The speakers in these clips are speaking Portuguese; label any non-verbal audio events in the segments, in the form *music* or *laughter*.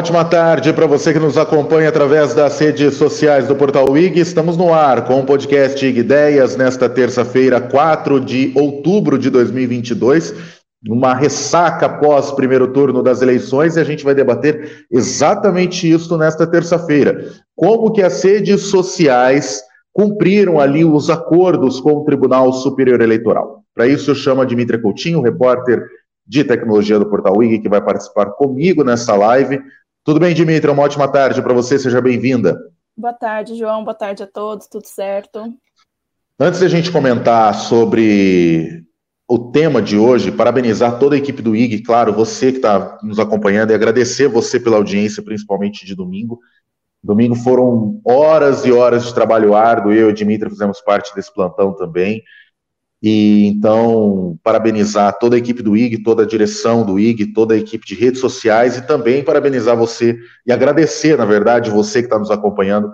Ótima tarde para você que nos acompanha através das redes sociais do Portal IG. Estamos no ar com o podcast IG Ideias nesta terça-feira, 4 de outubro de 2022, uma ressaca após primeiro turno das eleições e a gente vai debater exatamente isso nesta terça-feira. Como que as redes sociais cumpriram ali os acordos com o Tribunal Superior Eleitoral. Para isso eu chamo a Dimitria Coutinho, repórter de tecnologia do Portal Wig, que vai participar comigo nessa live. Tudo bem, Dimitri? Uma ótima tarde para você, seja bem-vinda. Boa tarde, João. Boa tarde a todos, tudo certo? Antes de a gente comentar sobre o tema de hoje, parabenizar toda a equipe do IG, claro, você que está nos acompanhando, e agradecer você pela audiência, principalmente de domingo. Domingo foram horas e horas de trabalho árduo, eu e a Dimitra fizemos parte desse plantão também. E então, parabenizar toda a equipe do IG, toda a direção do IG, toda a equipe de redes sociais e também parabenizar você e agradecer, na verdade, você que está nos acompanhando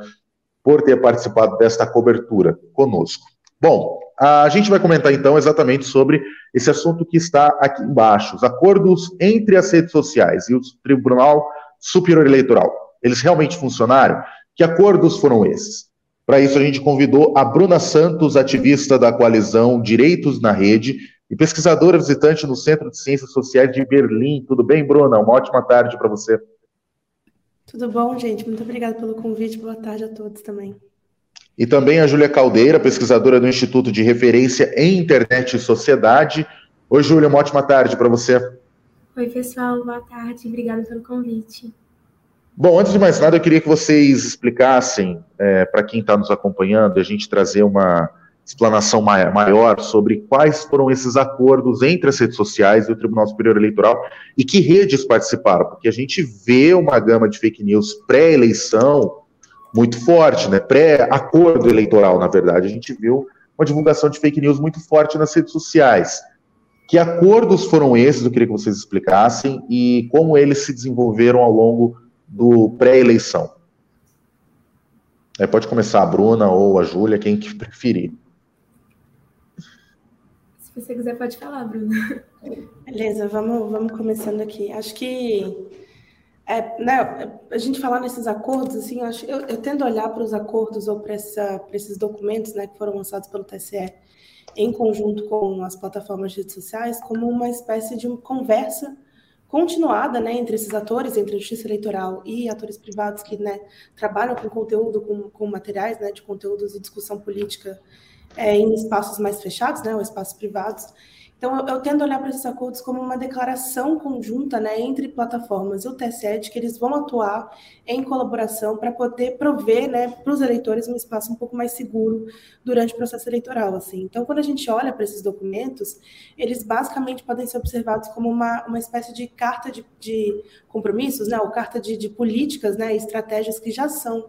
por ter participado desta cobertura conosco. Bom, a gente vai comentar então exatamente sobre esse assunto que está aqui embaixo: os acordos entre as redes sociais e o Tribunal Superior Eleitoral. Eles realmente funcionaram? Que acordos foram esses? Para isso, a gente convidou a Bruna Santos, ativista da coalizão Direitos na Rede e pesquisadora visitante no Centro de Ciências Sociais de Berlim. Tudo bem, Bruna? Uma ótima tarde para você. Tudo bom, gente? Muito obrigada pelo convite. Boa tarde a todos também. E também a Júlia Caldeira, pesquisadora do Instituto de Referência em Internet e Sociedade. Oi, Júlia, uma ótima tarde para você. Oi, pessoal, boa tarde. Obrigada pelo convite. Bom, antes de mais nada, eu queria que vocês explicassem é, para quem está nos acompanhando, a gente trazer uma explanação maior sobre quais foram esses acordos entre as redes sociais e o Tribunal Superior Eleitoral e que redes participaram, porque a gente vê uma gama de fake news pré-eleição muito forte, né? Pré-acordo eleitoral, na verdade. A gente viu uma divulgação de fake news muito forte nas redes sociais. Que acordos foram esses? Eu queria que vocês explicassem e como eles se desenvolveram ao longo do pré-eleição? É, pode começar a Bruna ou a Júlia, quem que preferir. Se você quiser, pode falar, Bruna. Beleza, vamos, vamos começando aqui. Acho que é, né, a gente falar nesses acordos, assim, eu, eu, eu tendo a olhar para os acordos ou para esses documentos né, que foram lançados pelo TSE em conjunto com as plataformas de redes sociais como uma espécie de uma conversa continuada né, entre esses atores, entre a justiça eleitoral e atores privados que né, trabalham com conteúdo, com, com materiais né, de conteúdos e discussão política é, em espaços mais fechados, né, ou espaços privados, então, eu, eu tendo a olhar para esses acordos como uma declaração conjunta né, entre plataformas e o TSE de que eles vão atuar em colaboração para poder prover né, para os eleitores um espaço um pouco mais seguro durante o processo eleitoral. Assim. Então, quando a gente olha para esses documentos, eles basicamente podem ser observados como uma, uma espécie de carta de, de compromissos, né, ou carta de, de políticas né, estratégias que já são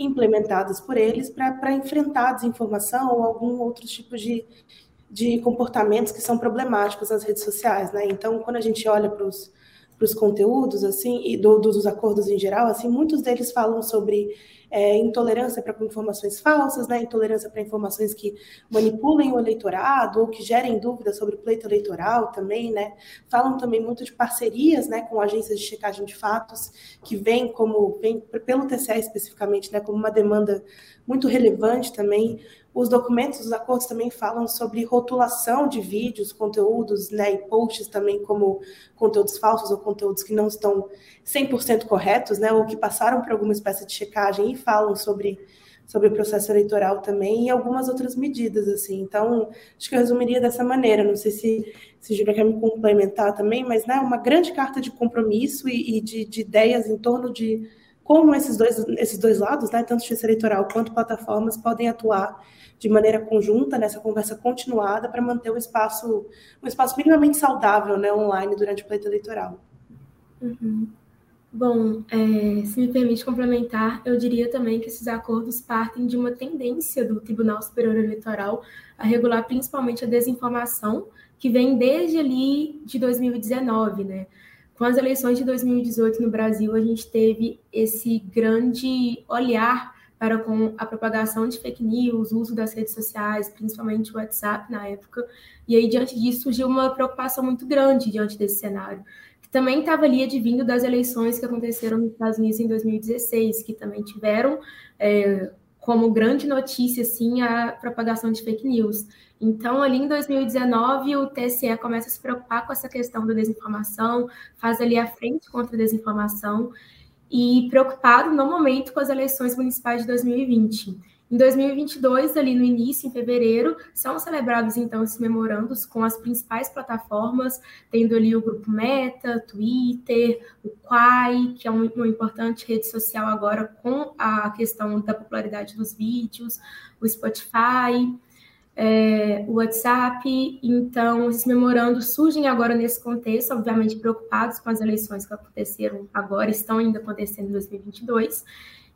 implementadas por eles para enfrentar desinformação ou algum outro tipo de de comportamentos que são problemáticos nas redes sociais, né? Então, quando a gente olha para os conteúdos assim e do, dos acordos em geral assim muitos deles falam sobre é, intolerância para informações falsas né intolerância para informações que manipulem o eleitorado ou que gerem dúvidas sobre o pleito eleitoral também né falam também muito de parcerias né com agências de checagem de fatos que vem como vem pelo TCE especificamente né como uma demanda muito relevante também os documentos, os acordos também falam sobre rotulação de vídeos, conteúdos, né, e posts também como conteúdos falsos ou conteúdos que não estão 100% corretos, né, ou que passaram por alguma espécie de checagem e falam sobre sobre o processo eleitoral também e algumas outras medidas assim. Então, acho que eu resumiria dessa maneira. Não sei se se Júlia quer me complementar também, mas né, uma grande carta de compromisso e, e de, de ideias em torno de como esses dois, esses dois lados, né, tanto justiça eleitoral quanto plataformas, podem atuar de maneira conjunta nessa conversa continuada para manter o espaço, um espaço minimamente saudável né, online durante o pleito eleitoral. Uhum. Bom, é, se me permite complementar, eu diria também que esses acordos partem de uma tendência do Tribunal Superior Eleitoral a regular principalmente a desinformação, que vem desde ali de 2019, né? Com as eleições de 2018 no Brasil, a gente teve esse grande olhar para com a propagação de fake news, o uso das redes sociais, principalmente o WhatsApp na época. E aí, diante disso, surgiu uma preocupação muito grande diante desse cenário, que também estava ali advindo das eleições que aconteceram nos Estados Unidos em 2016, que também tiveram é, como grande notícia assim a propagação de fake news. Então, ali em 2019, o TSE começa a se preocupar com essa questão da desinformação, faz ali a frente contra a desinformação e preocupado no momento com as eleições municipais de 2020. Em 2022, ali no início, em fevereiro, são celebrados então esses memorandos com as principais plataformas, tendo ali o grupo Meta, Twitter, o Quai, que é uma importante rede social agora com a questão da popularidade dos vídeos, o Spotify, é, o WhatsApp. Então, esses memorandos surgem agora nesse contexto, obviamente preocupados com as eleições que aconteceram agora, estão ainda acontecendo em 2022.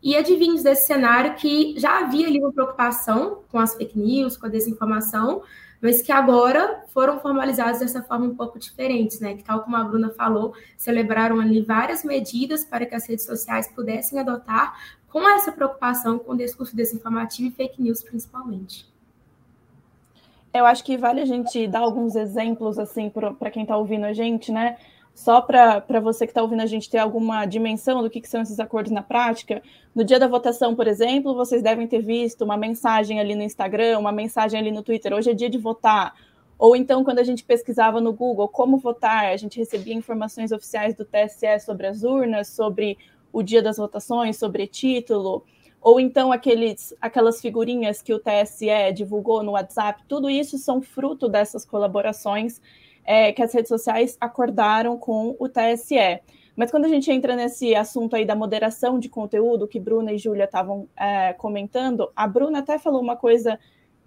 E adivinhos desse cenário que já havia ali uma preocupação com as fake news, com a desinformação, mas que agora foram formalizados dessa forma um pouco diferente, né? Que tal como a Bruna falou, celebraram ali várias medidas para que as redes sociais pudessem adotar com essa preocupação com o discurso desinformativo e fake news principalmente. Eu acho que vale a gente dar alguns exemplos, assim, para quem está ouvindo a gente, né? Só para você que está ouvindo a gente ter alguma dimensão do que, que, são esses acordos na prática. No dia da votação, por exemplo, vocês devem ter visto uma mensagem ali no Instagram, uma mensagem ali no Twitter, hoje é dia de votar. Ou então, quando a gente pesquisava no Google como votar, a gente recebia informações oficiais do TSE sobre as urnas, sobre o dia das votações, sobre título ou então aqueles, aquelas figurinhas que o TSE divulgou no WhatsApp, tudo isso são fruto dessas colaborações é, que as redes sociais acordaram com o TSE. Mas quando a gente entra nesse assunto aí da moderação de conteúdo, que Bruna e Júlia estavam é, comentando, a Bruna até falou uma coisa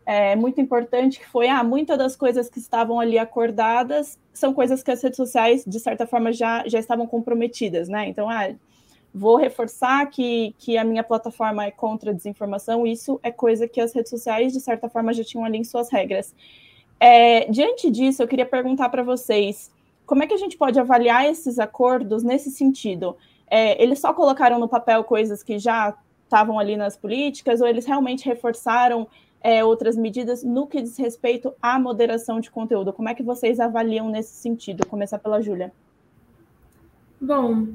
é, muito importante, que foi, ah, muitas das coisas que estavam ali acordadas são coisas que as redes sociais, de certa forma, já, já estavam comprometidas, né? Então, ah, vou reforçar que, que a minha plataforma é contra a desinformação, isso é coisa que as redes sociais, de certa forma, já tinham ali em suas regras. É, diante disso, eu queria perguntar para vocês como é que a gente pode avaliar esses acordos nesse sentido? É, eles só colocaram no papel coisas que já estavam ali nas políticas, ou eles realmente reforçaram é, outras medidas no que diz respeito à moderação de conteúdo? Como é que vocês avaliam nesse sentido? Começar pela Júlia. Bom,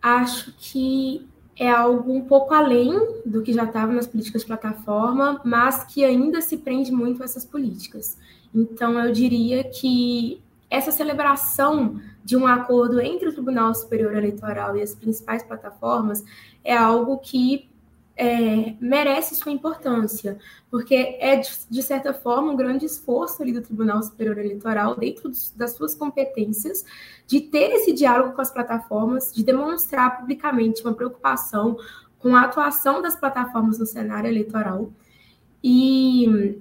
acho que é algo um pouco além do que já estava nas políticas de plataforma, mas que ainda se prende muito a essas políticas. Então, eu diria que essa celebração de um acordo entre o Tribunal Superior Eleitoral e as principais plataformas é algo que é, merece sua importância, porque é, de, certa forma, um grande esforço ali do Tribunal Superior Eleitoral, dentro dos, das suas competências, de ter esse diálogo com as plataformas, de demonstrar publicamente uma preocupação com a atuação das plataformas no cenário eleitoral. E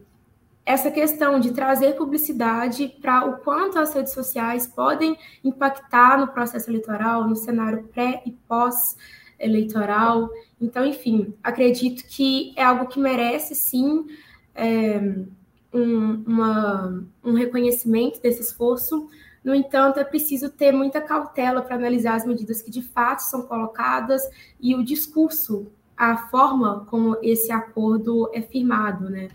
essa questão de trazer publicidade para o quanto as redes sociais podem impactar no processo eleitoral, no cenário pré e pós eleitoral. Então, enfim, acredito que é algo que merece sim é, um, uma, um reconhecimento desse esforço. No entanto, é preciso ter muita cautela para analisar as medidas que de fato são colocadas e o discurso, a forma como esse acordo é firmado, né?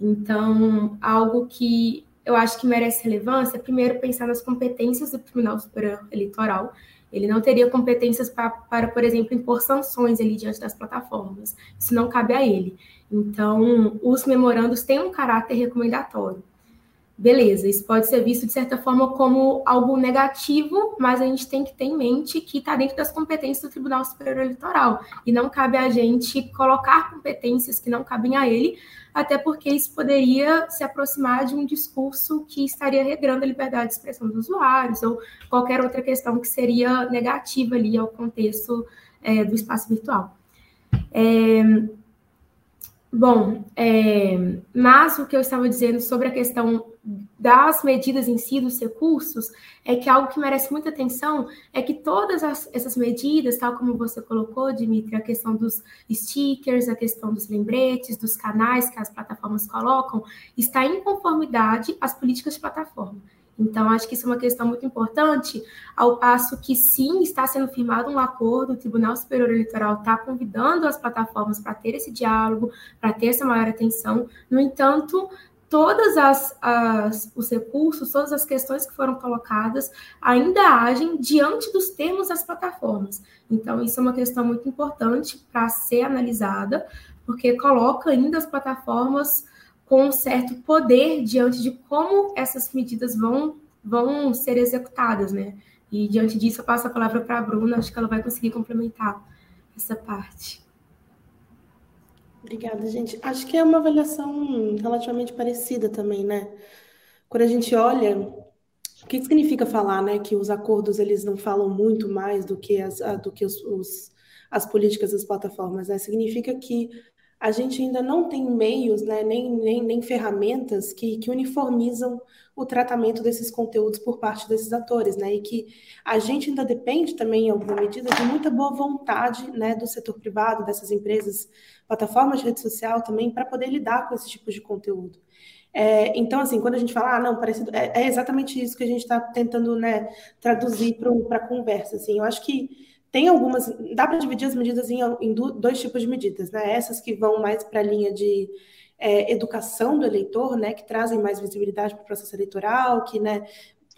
Então, algo que eu acho que merece relevância é primeiro pensar nas competências do Tribunal Superior Eleitoral ele não teria competências para, para, por exemplo, impor sanções ali diante das plataformas. Isso não cabe a ele. Então, os memorandos têm um caráter recomendatório. Beleza, isso pode ser visto de certa forma como algo negativo, mas a gente tem que ter em mente que está dentro das competências do Tribunal Superior Eleitoral e não cabe a gente colocar competências que não cabem a ele, até porque isso poderia se aproximar de um discurso que estaria regrando a liberdade de expressão dos usuários ou qualquer outra questão que seria negativa ali ao contexto é, do espaço virtual. É, Bom, é, mas o que eu estava dizendo sobre a questão das medidas em si, dos recursos, é que algo que merece muita atenção é que todas as, essas medidas, tal como você colocou, Dimitri, a questão dos stickers, a questão dos lembretes, dos canais que as plataformas colocam, está em conformidade às políticas de plataforma. Então, acho que isso é uma questão muito importante, ao passo que sim, está sendo firmado um acordo, o Tribunal Superior Eleitoral está convidando as plataformas para ter esse diálogo, para ter essa maior atenção. No entanto, todas as, as, os recursos, todas as questões que foram colocadas ainda agem diante dos termos das plataformas. Então, isso é uma questão muito importante para ser analisada, porque coloca ainda as plataformas com um certo poder diante de como essas medidas vão, vão ser executadas, né? E diante disso, eu passo a palavra para a Bruna, acho que ela vai conseguir complementar essa parte. Obrigada, gente. Acho que é uma avaliação relativamente parecida também, né? Quando a gente olha, o que significa falar, né, que os acordos eles não falam muito mais do que as, do que os, os as políticas das plataformas, né? Significa que a gente ainda não tem meios, né, nem, nem, nem ferramentas que, que uniformizam o tratamento desses conteúdos por parte desses atores, né, e que a gente ainda depende também, em alguma medida, de muita boa vontade, né, do setor privado, dessas empresas, plataformas de rede social também, para poder lidar com esse tipo de conteúdo. É, então, assim, quando a gente fala, ah, não, parecido, é, é exatamente isso que a gente está tentando, né, traduzir para a conversa, assim, eu acho que tem algumas, dá para dividir as medidas em, em, dois tipos de medidas, né? Essas que vão mais para a linha de é, educação do eleitor, né? Que trazem mais visibilidade para o processo eleitoral, que, né?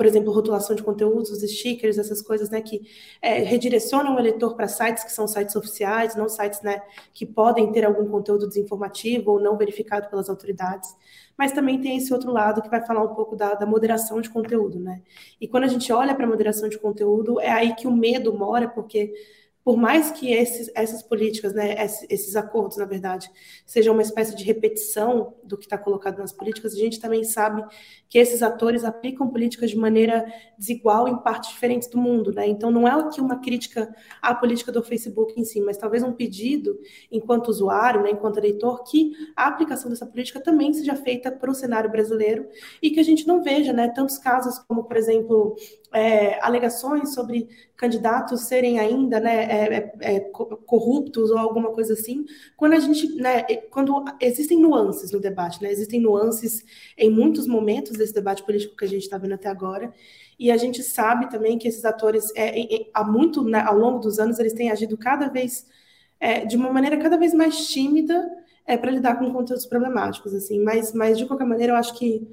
Por exemplo, rotulação de conteúdos, os stickers, essas coisas, né? Que é, redirecionam o eleitor para sites que são sites oficiais, não sites, né? Que podem ter algum conteúdo desinformativo ou não verificado pelas autoridades mas também tem esse outro lado que vai falar um pouco da, da moderação de conteúdo, né? E quando a gente olha para a moderação de conteúdo, é aí que o medo mora, porque por mais que esses, essas políticas, né, esses acordos, na verdade, sejam uma espécie de repetição do que está colocado nas políticas, a gente também sabe que esses atores aplicam políticas de maneira desigual em partes diferentes do mundo, né? Então não é aqui uma crítica à política do Facebook em si, mas talvez um pedido, enquanto usuário, né, enquanto eleitor, que a aplicação dessa política também seja feita para o cenário brasileiro e que a gente não veja, né, tantos casos como, por exemplo, é, alegações sobre candidatos serem ainda né, é, é, é corruptos ou alguma coisa assim, quando a gente, né, quando existem nuances no debate, né, existem nuances em muitos momentos desse debate político que a gente está vendo até agora, e a gente sabe também que esses atores, é, há muito, né, ao longo dos anos, eles têm agido cada vez, é, de uma maneira cada vez mais tímida para lidar com conteúdos problemáticos, assim, mas, mas de qualquer maneira eu acho que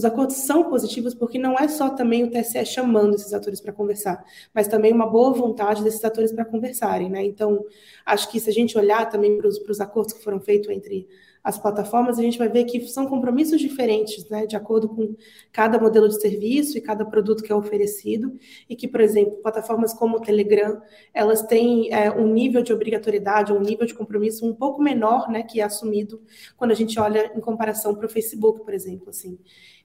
os acordos são positivos porque não é só também o TSE chamando esses atores para conversar, mas também uma boa vontade desses atores para conversarem, né? Então, acho que se a gente olhar também para os acordos que foram feitos entre as plataformas, a gente vai ver que são compromissos diferentes, né, de acordo com cada modelo de serviço e cada produto que é oferecido, e que, por exemplo, plataformas como o Telegram, elas têm é, um nível de obrigatoriedade, um nível de compromisso um pouco menor, né, que é assumido quando a gente olha em comparação para o Facebook, por exemplo, assim.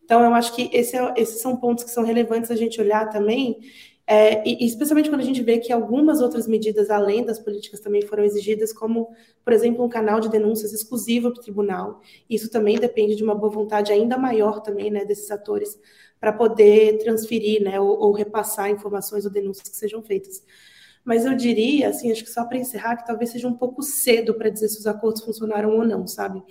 Então, eu acho que esse é, esses são pontos que são relevantes a gente olhar também, é, e, especialmente quando a gente vê que algumas outras medidas, além das políticas, também foram exigidas, como, por exemplo, um canal de denúncias exclusivo para o tribunal. Isso também depende de uma boa vontade ainda maior também né, desses atores para poder transferir né, ou, ou repassar informações ou denúncias que sejam feitas. Mas eu diria, assim, acho que só para encerrar, que talvez seja um pouco cedo para dizer se os acordos funcionaram ou não, sabe?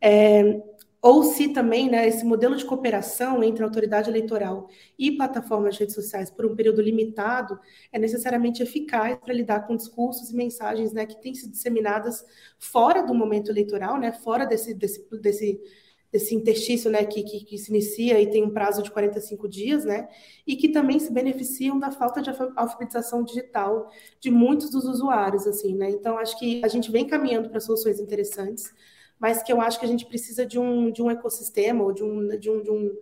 É, ou se também né, esse modelo de cooperação entre a autoridade eleitoral e plataformas de redes sociais por um período limitado é necessariamente eficaz para lidar com discursos e mensagens né, que têm sido disseminadas fora do momento eleitoral, né, fora desse, desse, desse, desse interstício né, que, que, que, se inicia e tem um prazo de 45 dias, né, e que também se beneficiam da falta de alfabetização digital de muitos dos usuários. assim, né? Então, acho que a gente vem caminhando para soluções interessantes mas que eu acho que a gente precisa de um, de um ecossistema ou de, um, de, um, de, um,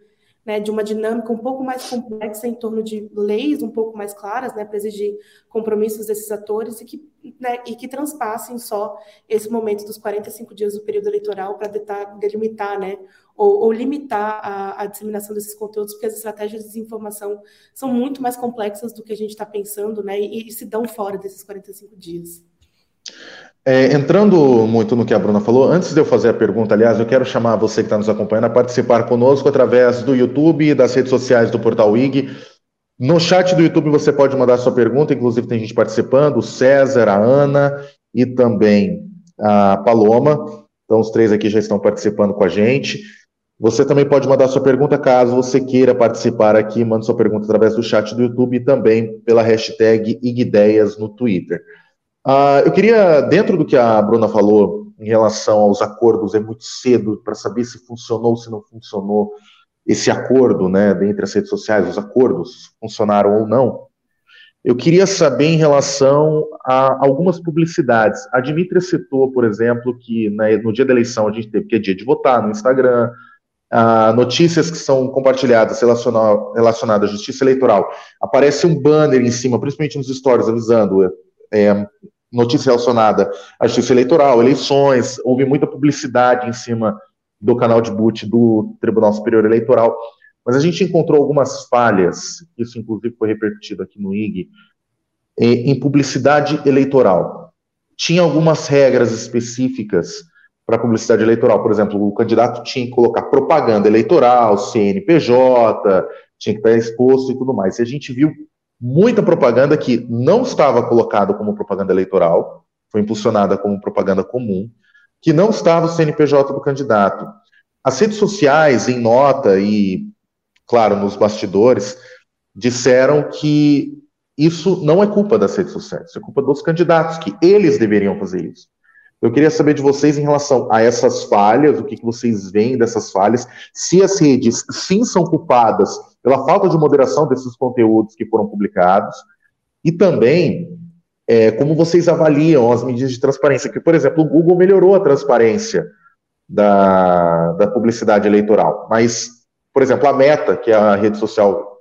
né, de uma dinâmica um pouco mais complexa em torno de leis um pouco mais claras, né, para exigir compromissos desses atores e que, né, e que transpassem só esse momento dos 45 dias do período eleitoral para delimitar, né, ou, ou limitar a, a, disseminação desses conteúdos, porque as estratégias de desinformação são muito mais complexas do que a gente está pensando, né, e, e se dão fora desses 45 dias. É, entrando muito no que a Bruna falou, antes de eu fazer a pergunta, aliás, eu quero chamar você que está nos acompanhando a participar conosco através do YouTube e das redes sociais do Portal IG. No chat do YouTube você pode mandar sua pergunta, inclusive tem gente participando, o César, a Ana e também a Paloma. Então, os três aqui já estão participando com a gente. Você também pode mandar sua pergunta caso você queira participar aqui, mande sua pergunta através do chat do YouTube e também pela hashtag IGIDEIAS no Twitter. Uh, eu queria, dentro do que a Bruna falou em relação aos acordos é muito cedo para saber se funcionou, se não funcionou esse acordo, né, entre as redes sociais, os acordos funcionaram ou não. Eu queria saber em relação a algumas publicidades. A Dimitra citou, por exemplo, que no dia da eleição a gente teve que é dia de votar no Instagram, notícias que são compartilhadas relacionadas à justiça eleitoral. Aparece um banner em cima, principalmente nos stories, avisando é, notícia relacionada à justiça eleitoral, eleições, houve muita publicidade em cima do canal de boot do Tribunal Superior Eleitoral, mas a gente encontrou algumas falhas, isso inclusive foi repercutido aqui no IG, em publicidade eleitoral. Tinha algumas regras específicas para publicidade eleitoral, por exemplo, o candidato tinha que colocar propaganda eleitoral, CNPJ, tinha que estar exposto e tudo mais. E a gente viu muita propaganda que não estava colocada como propaganda eleitoral, foi impulsionada como propaganda comum, que não estava o CNPJ do candidato. As redes sociais, em nota e, claro, nos bastidores, disseram que isso não é culpa das redes sociais, é culpa dos candidatos, que eles deveriam fazer isso. Eu queria saber de vocês em relação a essas falhas, o que, que vocês veem dessas falhas, se as redes sim são culpadas pela falta de moderação desses conteúdos que foram publicados, e também é, como vocês avaliam as medidas de transparência? Que, por exemplo, o Google melhorou a transparência da, da publicidade eleitoral, mas, por exemplo, a Meta, que é a rede social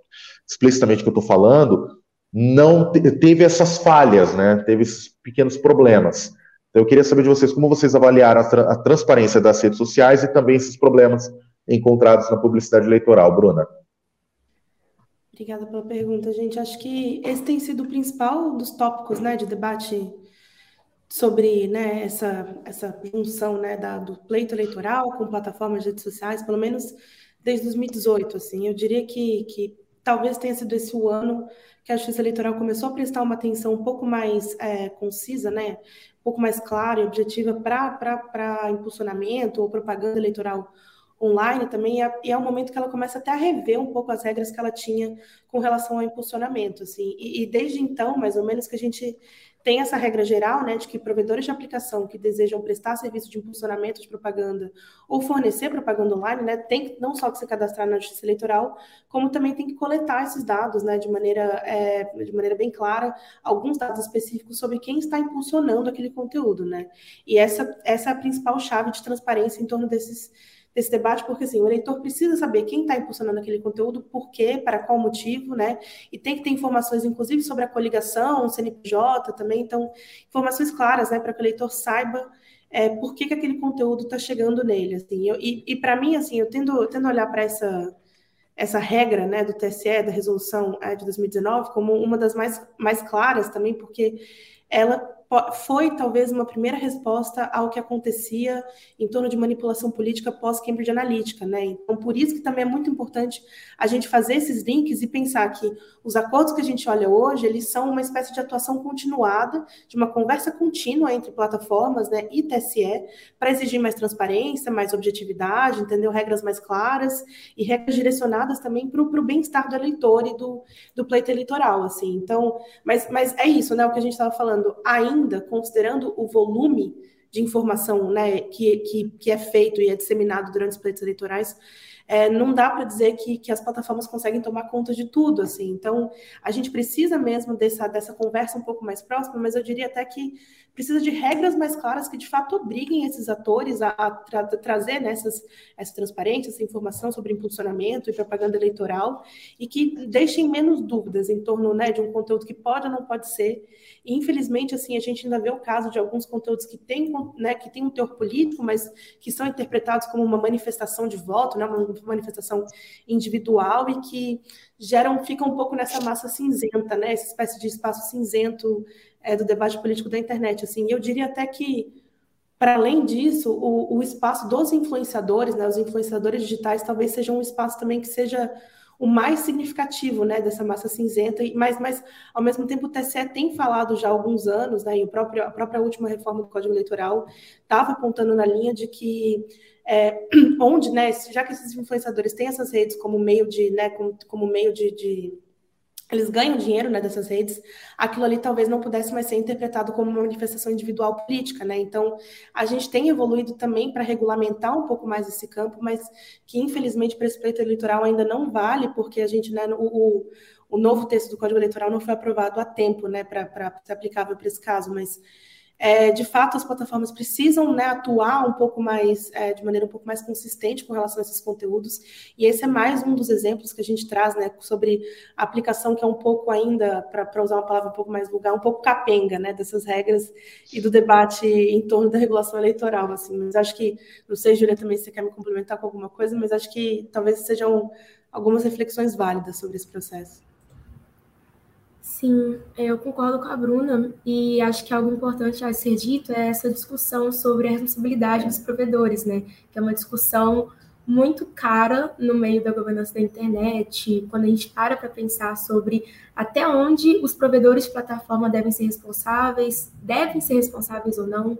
explicitamente que eu estou falando, não teve essas falhas, né? Teve esses pequenos problemas. Então, eu queria saber de vocês como vocês avaliaram a, tra a transparência das redes sociais e também esses problemas encontrados na publicidade eleitoral, Bruna. Obrigada pela pergunta, gente. Acho que esse tem sido o principal dos tópicos né, de debate sobre né, essa, essa junção né, da, do pleito eleitoral com plataformas de redes sociais, pelo menos desde 2018. Assim. Eu diria que, que talvez tenha sido esse o ano que a Justiça Eleitoral começou a prestar uma atenção um pouco mais é, concisa, né, pouco mais clara e objetiva para impulsionamento ou propaganda eleitoral online também, é, e é um momento que ela começa até a rever um pouco as regras que ela tinha com relação ao impulsionamento, assim, e, e desde então, mais ou menos, que a gente tem essa regra geral, né, de que provedores de aplicação que desejam prestar serviço de impulsionamento de propaganda ou fornecer propaganda online, né, tem não só que se cadastrar na Justiça Eleitoral, como também tem que coletar esses dados, né, de maneira, é, de maneira bem clara, alguns dados específicos sobre quem está impulsionando aquele conteúdo, né, e essa, essa é a principal chave de transparência em torno desses desse debate, porque assim, o eleitor precisa saber quem está impulsionando aquele conteúdo, por quê, para qual motivo, né? E tem que ter informações, inclusive, sobre a coligação, o CNPJ também, então, informações claras, né, para que o eleitor saiba é, por que, que aquele conteúdo está chegando nele. Assim, eu, e, e para mim, assim, eu tendo, tendo a olhar para essa essa regra né, do TSE, da resolução é, de 2019, como uma das mais, mais claras também, porque ela foi talvez uma primeira resposta ao que acontecia em torno de manipulação política pós-Cambridge Analytica, né? Então, por isso que também é muito importante a gente fazer esses links e pensar que os acordos que a gente olha hoje, eles são uma espécie de atuação continuada, de uma conversa contínua entre plataformas, né, e TSE, para exigir mais transparência, mais objetividade, entendeu? Regras mais claras e regras direcionadas também para o bem-estar do eleitor e do, do pleito eleitoral, assim. Então, mas, mas é isso, né, o que a gente estava falando, ainda ainda, considerando o volume de informação né, que, que, que é feito e é disseminado durante os pleitos eleitorais, é, não dá para dizer que, que as plataformas conseguem tomar conta de tudo, assim. Então, a gente precisa mesmo dessa, dessa conversa um pouco mais próxima, mas eu diria até que precisa de regras mais claras que, de fato, obriguem esses atores a, tra trazer nessas, essa transparência, essa informação sobre impulsionamento e propaganda eleitoral e que deixem menos dúvidas em torno né, de um conteúdo que pode ou não pode ser. E, infelizmente, assim, a gente ainda vê o caso de alguns conteúdos que têm, né, que têm um teor político, mas que são interpretados como uma manifestação de voto, né, uma manifestação individual e que geram, ficam um pouco nessa massa cinzenta, né? Essa espécie de espaço cinzento é, do debate político da internet. Assim, eu diria até que para além disso, o, o, espaço dos influenciadores, né, os influenciadores digitais, talvez seja um espaço também que seja o mais significativo né, dessa massa cinzenta, mas, mas ao mesmo tempo o TSE tem falado já há alguns anos, né, e o próprio, a própria última reforma do Código Eleitoral estava apontando na linha de que é, *clears throat* onde, né, já que esses influenciadores têm essas redes como meio de, né, como, como meio de, de eles ganham dinheiro né, dessas redes, aquilo ali talvez não pudesse mais ser interpretado como uma manifestação individual política, né? Então, a gente tem evoluído também para regulamentar um pouco mais esse campo, mas que infelizmente para esse pleito eleitoral ainda não vale, porque a gente, né, o, o novo texto do Código Eleitoral não foi aprovado a tempo, né, para ser aplicável para esse caso, mas é, de fato as plataformas precisam né, atuar um pouco mais, é, de maneira um pouco mais consistente com relação a esses conteúdos, e esse é mais um dos exemplos que a gente traz né, sobre a aplicação que é um pouco ainda, para usar uma palavra um pouco mais vulgar, um pouco capenga né, dessas regras e do debate em torno da regulação eleitoral. Assim. Mas acho que, não sei, Júlia, também se você quer me complementar com alguma coisa, mas acho que talvez sejam algumas reflexões válidas sobre esse processo. Sim, eu concordo com a Bruna e acho que algo importante a ser dito é essa discussão sobre a responsabilidade dos provedores, né? Que é uma discussão muito cara no meio da governança da internet, quando a gente para para pensar sobre até onde os provedores de plataforma devem ser responsáveis, devem ser responsáveis ou não,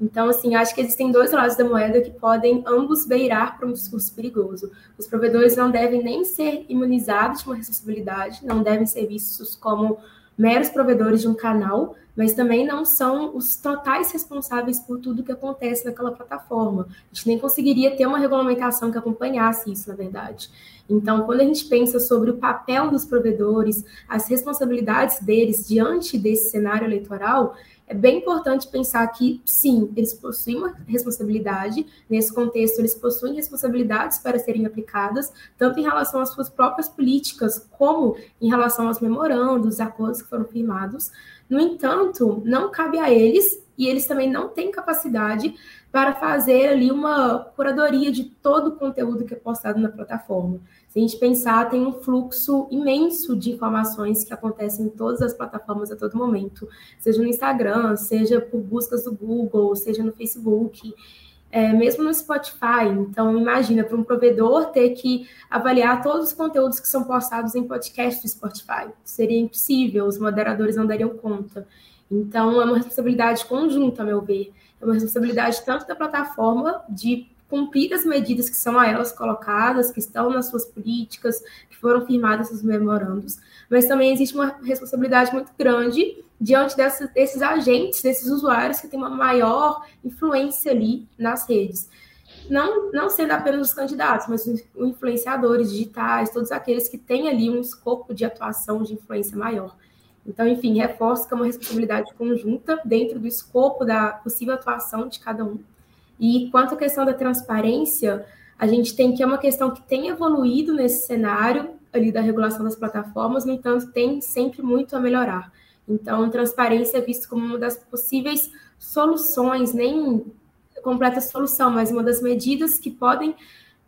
então, assim, acho que existem dois lados da moeda que podem ambos beirar para um discurso perigoso. Os provedores não devem nem ser imunizados de uma responsabilidade, não devem ser vistos como meros provedores de um canal, mas também não são os totais responsáveis por tudo que acontece naquela plataforma. A gente nem conseguiria ter uma regulamentação que acompanhasse isso, na verdade. Então, quando a gente pensa sobre o papel dos provedores, as responsabilidades deles diante desse cenário eleitoral, é bem importante pensar que, sim, eles possuem uma responsabilidade, nesse contexto, eles possuem responsabilidades para serem aplicadas, tanto em relação às suas próprias políticas, como em relação aos memorandos, acordos que foram firmados. No entanto, não cabe a eles, e eles também não têm capacidade para fazer ali uma curadoria de todo o conteúdo que é postado na plataforma. Se a gente pensar, tem um fluxo imenso de informações que acontecem em todas as plataformas a todo momento, seja no Instagram, seja por buscas do Google, seja no Facebook, é, mesmo no Spotify. Então, imagina para um provedor ter que avaliar todos os conteúdos que são postados em podcast do Spotify. Seria impossível, os moderadores não dariam conta. Então, é uma responsabilidade conjunta, a meu ver. É uma responsabilidade tanto da plataforma de cumprir as medidas que são a elas colocadas, que estão nas suas políticas, que foram firmadas nos memorandos, mas também existe uma responsabilidade muito grande diante dessa, desses agentes, desses usuários que têm uma maior influência ali nas redes. Não, não sendo apenas os candidatos, mas os influenciadores digitais, todos aqueles que têm ali um escopo de atuação de influência maior. Então, enfim, reforço que é uma responsabilidade conjunta dentro do escopo da possível atuação de cada um. E quanto à questão da transparência, a gente tem que é uma questão que tem evoluído nesse cenário ali da regulação das plataformas, no entanto, tem sempre muito a melhorar. Então, transparência é visto como uma das possíveis soluções, nem completa solução, mas uma das medidas que podem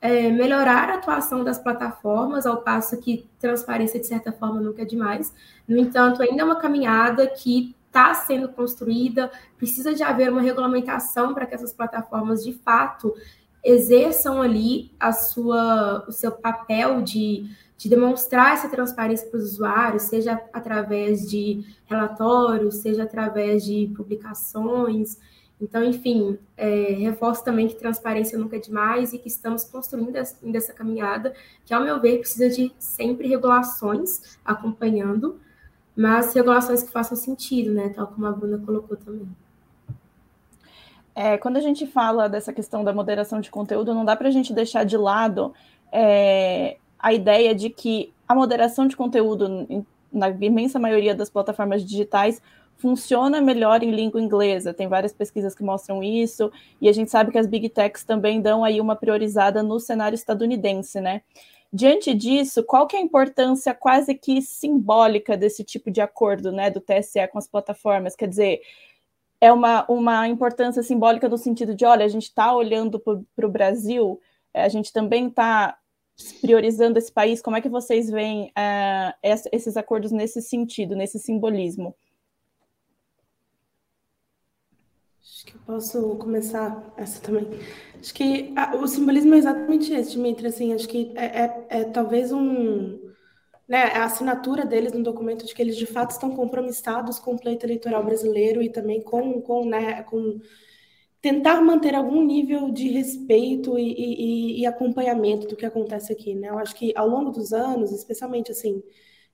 é, melhorar a atuação das plataformas, ao passo que transparência, de certa forma, nunca é demais. No entanto, ainda é uma caminhada que está sendo construída, precisa de haver uma regulamentação para que essas plataformas de fato exerçam ali a sua, o seu papel de, de demonstrar essa transparência para os usuários, seja através de relatórios, seja através de publicações. Então, enfim, é, reforço também que transparência nunca é demais e que estamos construindo essa caminhada, que, ao meu ver, precisa de sempre regulações acompanhando, mas regulações que façam sentido, né? Tal como a Bruna colocou também. É, quando a gente fala dessa questão da moderação de conteúdo, não dá para a gente deixar de lado é, a ideia de que a moderação de conteúdo, na imensa maioria das plataformas digitais, funciona melhor em língua inglesa. Tem várias pesquisas que mostram isso, e a gente sabe que as big techs também dão aí uma priorizada no cenário estadunidense, né? Diante disso, qual que é a importância quase que simbólica desse tipo de acordo, né, do TSE com as plataformas? Quer dizer, é uma, uma importância simbólica no sentido de, olha, a gente está olhando para o Brasil, eh, a gente também está priorizando esse país. Como é que vocês veem uh, esses acordos nesse sentido, nesse simbolismo? Acho que eu posso começar essa também. Acho que a, o simbolismo é exatamente esse, Dimitri. Assim, acho que é, é, é, talvez um. Né, a assinatura deles no documento de que eles de fato estão compromissados com o pleito eleitoral brasileiro e também com, com, né, com tentar manter algum nível de respeito e, e, e acompanhamento do que acontece aqui. Né? Eu acho que ao longo dos anos, especialmente assim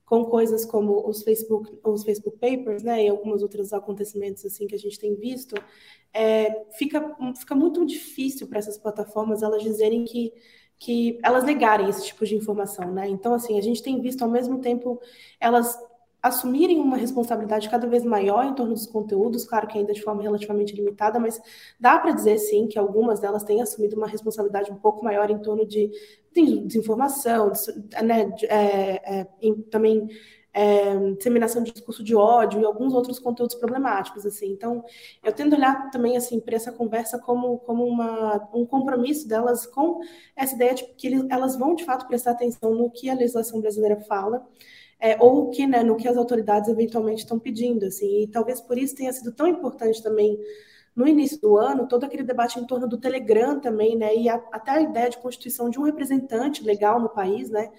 com coisas como os Facebook, os Facebook Papers, né, e alguns outros acontecimentos assim que a gente tem visto, é, fica, fica muito difícil para essas plataformas elas dizerem que que elas negarem esse tipo de informação, né? Então, assim, a gente tem visto ao mesmo tempo elas assumirem uma responsabilidade cada vez maior em torno dos conteúdos, claro que ainda de forma relativamente limitada, mas dá para dizer sim que algumas delas têm assumido uma responsabilidade um pouco maior em torno de, desinformação, né, de, é, é, também é, disseminação de discurso de ódio e alguns outros conteúdos problemáticos, assim. Então, eu tendo olhar também, assim, para essa conversa como, como uma, um compromisso delas com essa ideia de que elas vão, de fato, prestar atenção no que a legislação brasileira fala, é, ou que, né, no que as autoridades eventualmente estão pedindo, assim, e talvez por isso tenha sido tão importante também no início do ano, todo aquele debate em torno do Telegram também, né, e a, até a ideia de constituição de um representante legal no país, né,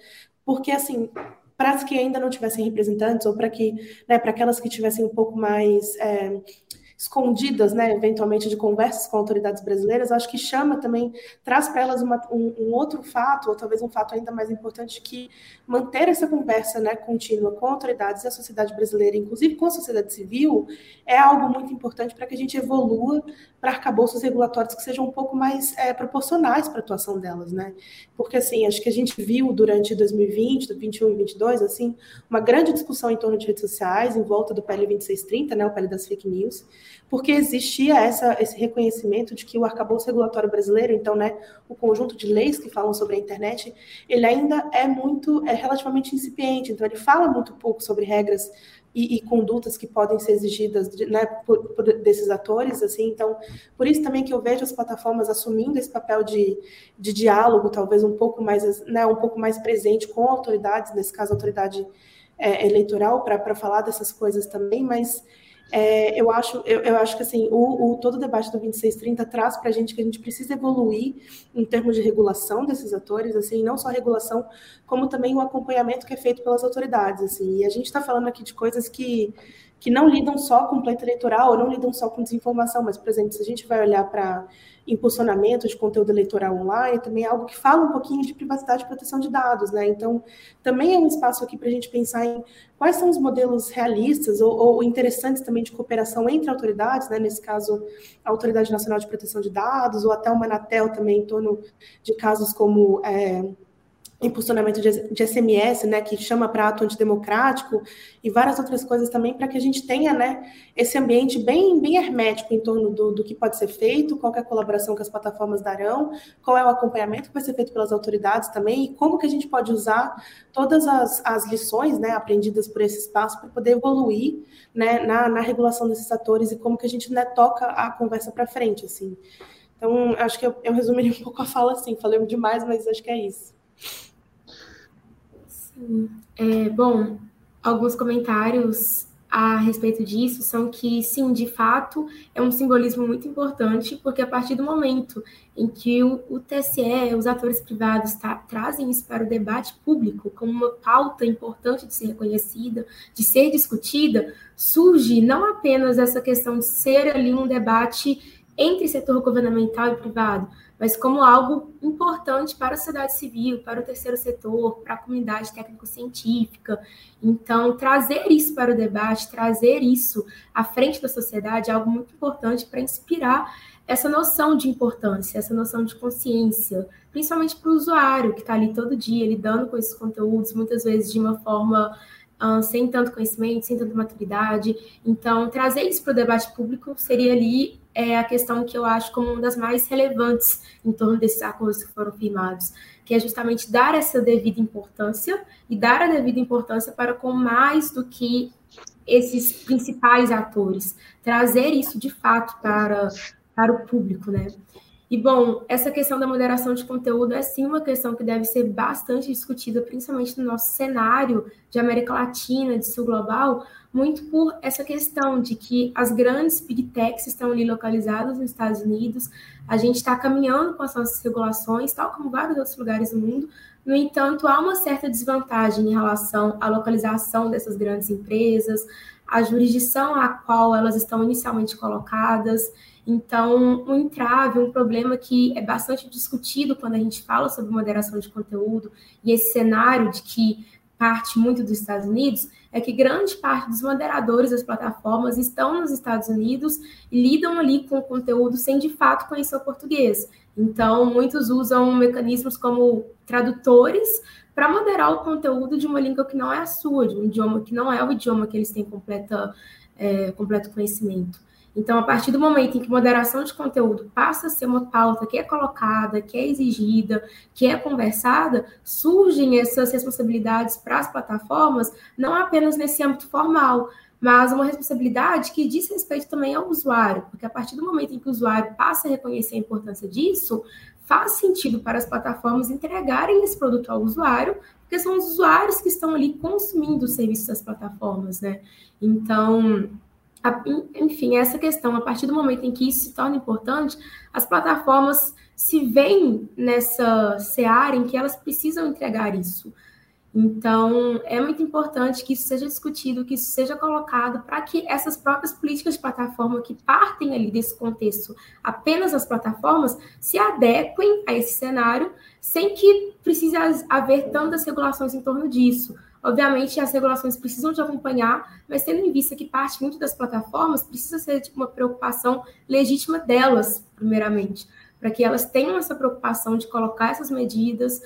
porque, assim, para as que ainda não tivessem representantes, ou para que, né, para aquelas que tivessem um pouco mais é, escondidas, né, eventualmente, de conversas com autoridades brasileiras, acho que chama também, traz para elas uma, um, um, outro fato, ou talvez um fato ainda mais importante, que manter essa conversa né, contínua com autoridades e a sociedade brasileira, inclusive com a sociedade civil, é algo muito importante para que a gente evolua para arcabouços regulatórios que sejam um pouco mais é, proporcionais para a atuação delas, né? Porque, assim, acho que a gente viu durante 2020, 2021 e 2022, assim, uma grande discussão em torno de redes sociais, em volta do PL 2630, né, o PL das fake news, porque existia essa, esse reconhecimento de que o arcabouço regulatório brasileiro, então, né, o conjunto de leis que falam sobre a internet, ele ainda é muito, é relativamente incipiente, então ele fala muito pouco sobre regras e, e condutas que podem ser exigidas né, por, por, desses atores, assim, então, por isso também que eu vejo as plataformas assumindo esse papel de, de diálogo, talvez um pouco mais, né, um pouco mais presente com autoridades, nesse caso, autoridade é, eleitoral, para falar dessas coisas também, mas é, eu, acho, eu, eu, acho que assim, o, o, todo o debate do 2630 traz para a gente que a gente precisa evoluir em termos de regulação desses atores, assim, não só a regulação, como também o acompanhamento que é feito pelas autoridades. Assim, e a gente está falando aqui de coisas que, que não lidam só com pleito eleitoral, ou não lidam só com desinformação, mas, por exemplo, se a gente vai olhar para impulsionamento de conteúdo eleitoral online, também é algo que fala um pouquinho de privacidade e proteção de dados, né? Então, também é um espaço aqui para a gente pensar em quais são os modelos realistas ou, ou, interessantes também de cooperação entre autoridades, né? Nesse caso, a Autoridade Nacional de Proteção de Dados, ou até o Manatel também, em torno de casos como. É, impulsionamento de, SMS, né, que chama para ato antidemocrático, e várias outras coisas também, para que a gente tenha né, esse ambiente bem, bem hermético em torno do, do que pode ser feito, qual é a colaboração que as plataformas darão, qual é o acompanhamento que vai ser feito pelas autoridades também, e como que a gente pode usar todas as, as lições né, aprendidas por esse espaço para poder evoluir né, na, na regulação desses atores e como que a gente né, toca a conversa para frente, assim. Então, acho que eu, eu resumiria *laughs* um pouco a fala assim, falei demais, mas acho que é isso. É, bom, alguns comentários a respeito disso são que, sim, de fato, é um simbolismo muito importante, porque a partir do momento em que o, o TSE, os atores privados, tá, trazem isso para o debate público como uma pauta importante de ser reconhecida, de ser discutida, surge não apenas essa questão de ser ali um debate entre setor governamental e privado, mas como algo importante para a sociedade civil, para o terceiro setor, para a comunidade técnico-científica. Então, trazer isso para o debate, trazer isso à frente da sociedade é algo muito importante para inspirar essa noção de importância, essa noção de consciência, principalmente para o usuário que está ali todo dia lidando com esses conteúdos, muitas vezes de uma forma uh, sem tanto conhecimento, sem tanta maturidade. Então, trazer isso para o debate público seria ali é a questão que eu acho como uma das mais relevantes em torno desses acordos que foram firmados, que é justamente dar essa devida importância e dar a devida importância para com mais do que esses principais atores, trazer isso de fato para, para o público, né? E, bom, essa questão da moderação de conteúdo é sim uma questão que deve ser bastante discutida, principalmente no nosso cenário de América Latina, de Sul Global, muito por essa questão de que as grandes big techs estão ali localizadas nos Estados Unidos, a gente está caminhando com as nossas regulações, tal como vários outros lugares do mundo, no entanto, há uma certa desvantagem em relação à localização dessas grandes empresas, a jurisdição a qual elas estão inicialmente colocadas, então, um entrave, um problema que é bastante discutido quando a gente fala sobre moderação de conteúdo e esse cenário de que parte muito dos Estados Unidos é que grande parte dos moderadores das plataformas estão nos Estados Unidos e lidam ali com o conteúdo sem de fato conhecer o português. Então, muitos usam mecanismos como tradutores para moderar o conteúdo de uma língua que não é a sua, de um idioma que não é o idioma que eles têm completa, é, completo conhecimento. Então, a partir do momento em que moderação de conteúdo passa a ser uma pauta que é colocada, que é exigida, que é conversada, surgem essas responsabilidades para as plataformas, não apenas nesse âmbito formal, mas uma responsabilidade que diz respeito também ao usuário, porque a partir do momento em que o usuário passa a reconhecer a importância disso, faz sentido para as plataformas entregarem esse produto ao usuário, porque são os usuários que estão ali consumindo os serviços das plataformas, né? Então, enfim, essa questão, a partir do momento em que isso se torna importante, as plataformas se veem nessa seara em que elas precisam entregar isso. Então, é muito importante que isso seja discutido, que isso seja colocado para que essas próprias políticas de plataforma que partem ali desse contexto apenas as plataformas se adequem a esse cenário sem que precise haver tantas regulações em torno disso. Obviamente, as regulações precisam de acompanhar, mas tendo em vista que parte muito das plataformas, precisa ser tipo, uma preocupação legítima delas, primeiramente, para que elas tenham essa preocupação de colocar essas medidas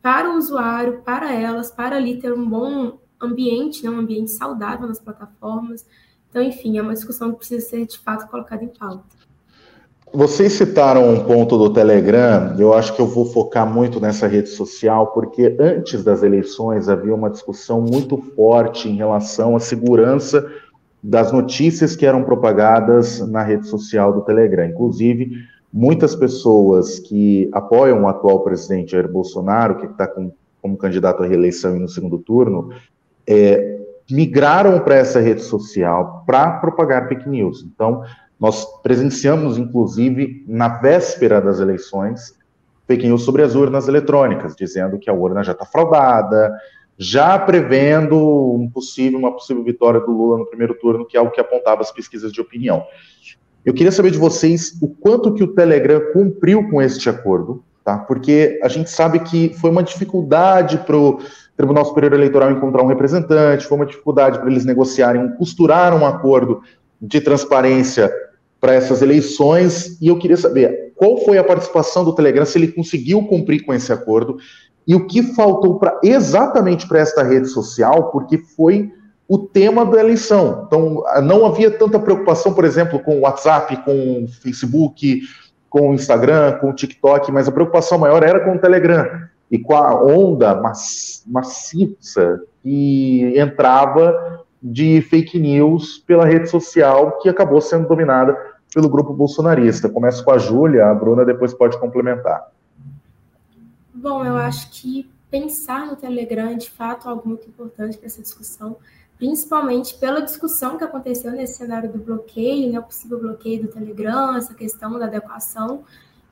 para o usuário, para elas, para ali ter um bom ambiente, né, um ambiente saudável nas plataformas. Então, enfim, é uma discussão que precisa ser de fato colocada em pauta. Vocês citaram um ponto do Telegram, eu acho que eu vou focar muito nessa rede social, porque antes das eleições havia uma discussão muito forte em relação à segurança das notícias que eram propagadas na rede social do Telegram. Inclusive, muitas pessoas que apoiam o atual presidente Jair Bolsonaro, que está com, como candidato à reeleição no segundo turno, é, migraram para essa rede social para propagar fake news. Então, nós presenciamos, inclusive, na véspera das eleições, fake news sobre as urnas eletrônicas, dizendo que a urna já está fraudada, já prevendo um possível, uma possível vitória do Lula no primeiro turno, que é o que apontava as pesquisas de opinião. Eu queria saber de vocês o quanto que o Telegram cumpriu com este acordo, tá? Porque a gente sabe que foi uma dificuldade para o Tribunal Superior Eleitoral encontrar um representante, foi uma dificuldade para eles negociarem, costurar um acordo de transparência para essas eleições e eu queria saber qual foi a participação do Telegram, se ele conseguiu cumprir com esse acordo e o que faltou para exatamente para esta rede social, porque foi o tema da eleição. Então, não havia tanta preocupação, por exemplo, com o WhatsApp, com o Facebook, com o Instagram, com o TikTok, mas a preocupação maior era com o Telegram e com a onda maciça que entrava de fake news pela rede social que acabou sendo dominada pelo grupo bolsonarista. Começo com a Júlia, a Bruna depois pode complementar. Bom, eu acho que pensar no Telegram é de fato algo muito importante para essa discussão, principalmente pela discussão que aconteceu nesse cenário do bloqueio, né, o possível bloqueio do Telegram, essa questão da adequação,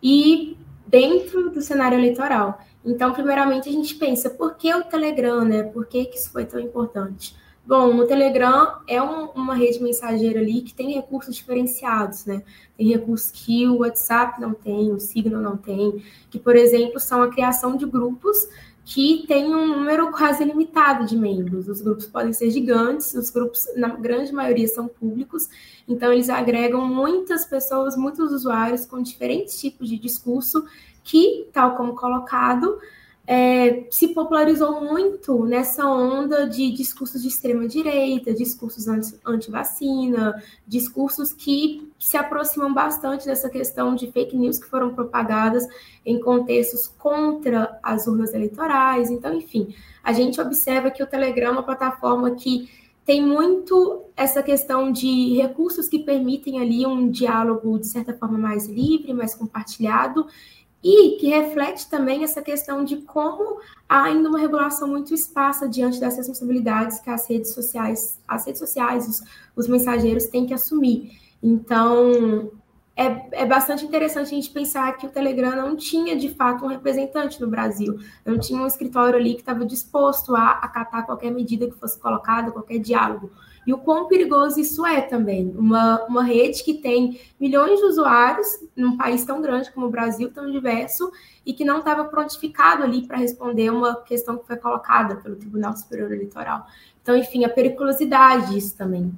e dentro do cenário eleitoral. Então, primeiramente, a gente pensa, por que o Telegram, né? Por que, que isso foi tão importante? Bom, o Telegram é um, uma rede mensageira ali que tem recursos diferenciados, né? Tem recursos que o WhatsApp não tem, o Signal não tem, que, por exemplo, são a criação de grupos que tem um número quase limitado de membros. Os grupos podem ser gigantes, os grupos, na grande maioria, são públicos, então eles agregam muitas pessoas, muitos usuários com diferentes tipos de discurso que, tal como colocado, é, se popularizou muito nessa onda de discursos de extrema-direita, discursos anti-vacina, discursos que se aproximam bastante dessa questão de fake news que foram propagadas em contextos contra as urnas eleitorais. Então, enfim, a gente observa que o Telegram é uma plataforma que tem muito essa questão de recursos que permitem ali um diálogo, de certa forma, mais livre, mais compartilhado, e que reflete também essa questão de como há ainda uma regulação muito esparsa diante das responsabilidades que as redes sociais, as redes sociais, os, os mensageiros têm que assumir. Então, é, é bastante interessante a gente pensar que o Telegram não tinha, de fato, um representante no Brasil. Não tinha um escritório ali que estava disposto a acatar qualquer medida que fosse colocada, qualquer diálogo. E o quão perigoso isso é também. Uma, uma rede que tem milhões de usuários num país tão grande como o Brasil, tão diverso, e que não estava prontificado ali para responder uma questão que foi colocada pelo Tribunal Superior Eleitoral. Então, enfim, a periculosidade disso também.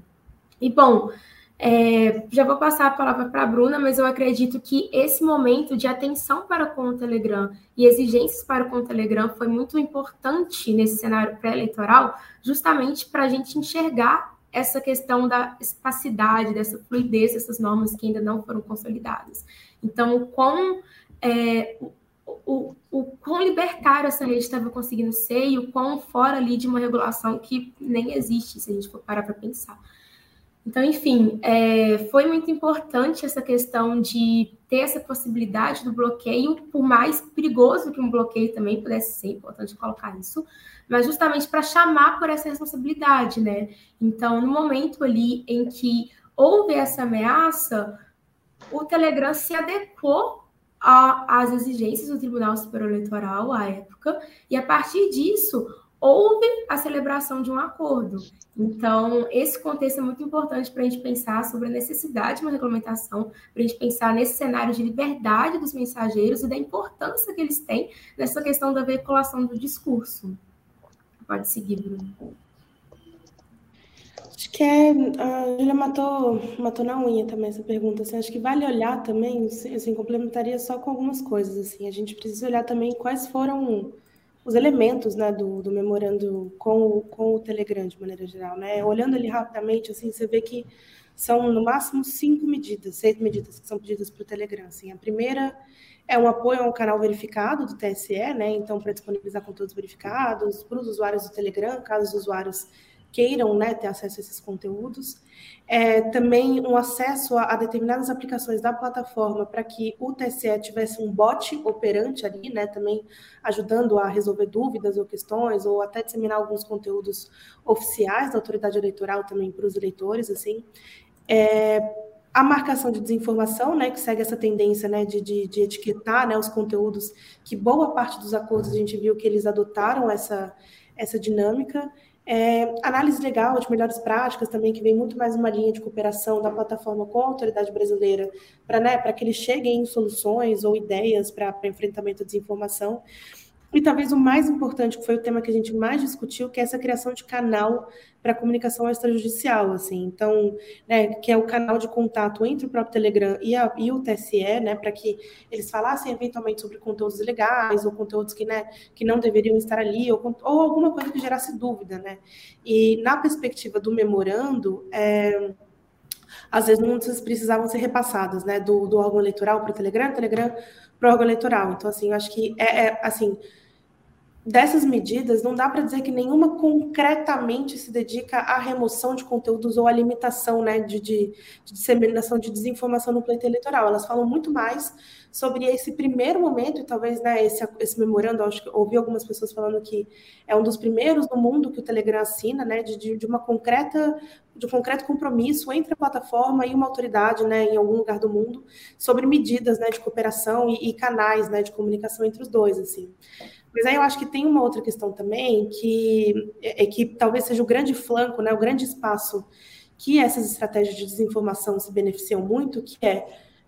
E, bom, é, já vou passar a palavra para a Bruna, mas eu acredito que esse momento de atenção para com o Telegram e exigências para com o Telegram foi muito importante nesse cenário pré-eleitoral, justamente para a gente enxergar essa questão da espacidade, dessa fluidez, dessas normas que ainda não foram consolidadas. Então, o quão, é, o, o, o quão libertário essa rede estava conseguindo ser e o quão fora ali de uma regulação que nem existe, se a gente for parar para pensar. Então, enfim, é, foi muito importante essa questão de ter essa possibilidade do bloqueio, por mais perigoso que um bloqueio também pudesse ser, importante colocar isso, mas justamente para chamar por essa responsabilidade, né? Então, no momento ali em que houve essa ameaça, o Telegram se adequou às exigências do Tribunal Superior Eleitoral à época, e a partir disso houve a celebração de um acordo. Então, esse contexto é muito importante para a gente pensar sobre a necessidade de uma regulamentação, para a gente pensar nesse cenário de liberdade dos mensageiros e da importância que eles têm nessa questão da veiculação do discurso. Pode seguir, Bruno. Acho que é. A Julia matou, matou na unha também essa pergunta. Assim, acho que vale olhar também, assim, complementaria só com algumas coisas. Assim, a gente precisa olhar também quais foram os elementos né, do, do memorando com, o, com o Telegram, de maneira geral. Né? Olhando ali rapidamente, assim, você vê que são no máximo cinco medidas, seis medidas que são pedidas para o Telegram. Assim. A primeira é um apoio a um canal verificado do TSE, né? então para disponibilizar conteúdos verificados para os usuários do Telegram, caso os usuários queiram né, ter acesso a esses conteúdos. É, também um acesso a, a, determinadas aplicações da plataforma para que o TSE tivesse um bot operante ali, né, também ajudando a resolver dúvidas ou questões, ou até disseminar alguns conteúdos oficiais da autoridade eleitoral também para os eleitores, assim. É, a marcação de desinformação, né, que segue essa tendência né, de, de, de, etiquetar né, os conteúdos, que boa parte dos acordos a gente viu que eles adotaram essa, essa dinâmica. É, análise legal de melhores práticas também, que vem muito mais uma linha de cooperação da plataforma com a autoridade brasileira, para né, que eles cheguem em soluções ou ideias para enfrentamento à desinformação. E talvez o mais importante, que foi o tema que a gente mais discutiu, que é essa criação de canal para comunicação extrajudicial, assim. Então, né, que é o canal de contato entre o próprio Telegram e, a, e o TSE, né, para que eles falassem eventualmente sobre conteúdos ilegais ou conteúdos que, né, que não deveriam estar ali, ou, ou alguma coisa que gerasse dúvida, né. E na perspectiva do memorando, é, vezes muitas precisavam ser repassadas, né, do, do órgão eleitoral para o Telegram, Telegram para o órgão eleitoral. Então, assim, eu acho que é, é assim dessas medidas, não dá para dizer que nenhuma concretamente se dedica à remoção de conteúdos ou à limitação né, de, de, de, disseminação de desinformação no pleito eleitoral. Elas falam muito mais sobre esse primeiro momento, e talvez né, esse, esse memorando, acho que ouvi algumas pessoas falando que é um dos primeiros no mundo que o Telegram assina, né, de, de uma concreta, de um concreto compromisso entre a plataforma e uma autoridade né, em algum lugar do mundo sobre medidas né, de cooperação e, e canais né, de comunicação entre os dois. assim. Mas aí eu acho que tem uma outra questão também, que é, é que talvez seja o grande flanco, né, o grande espaço que essas estratégias de desinformação se beneficiam muito, que é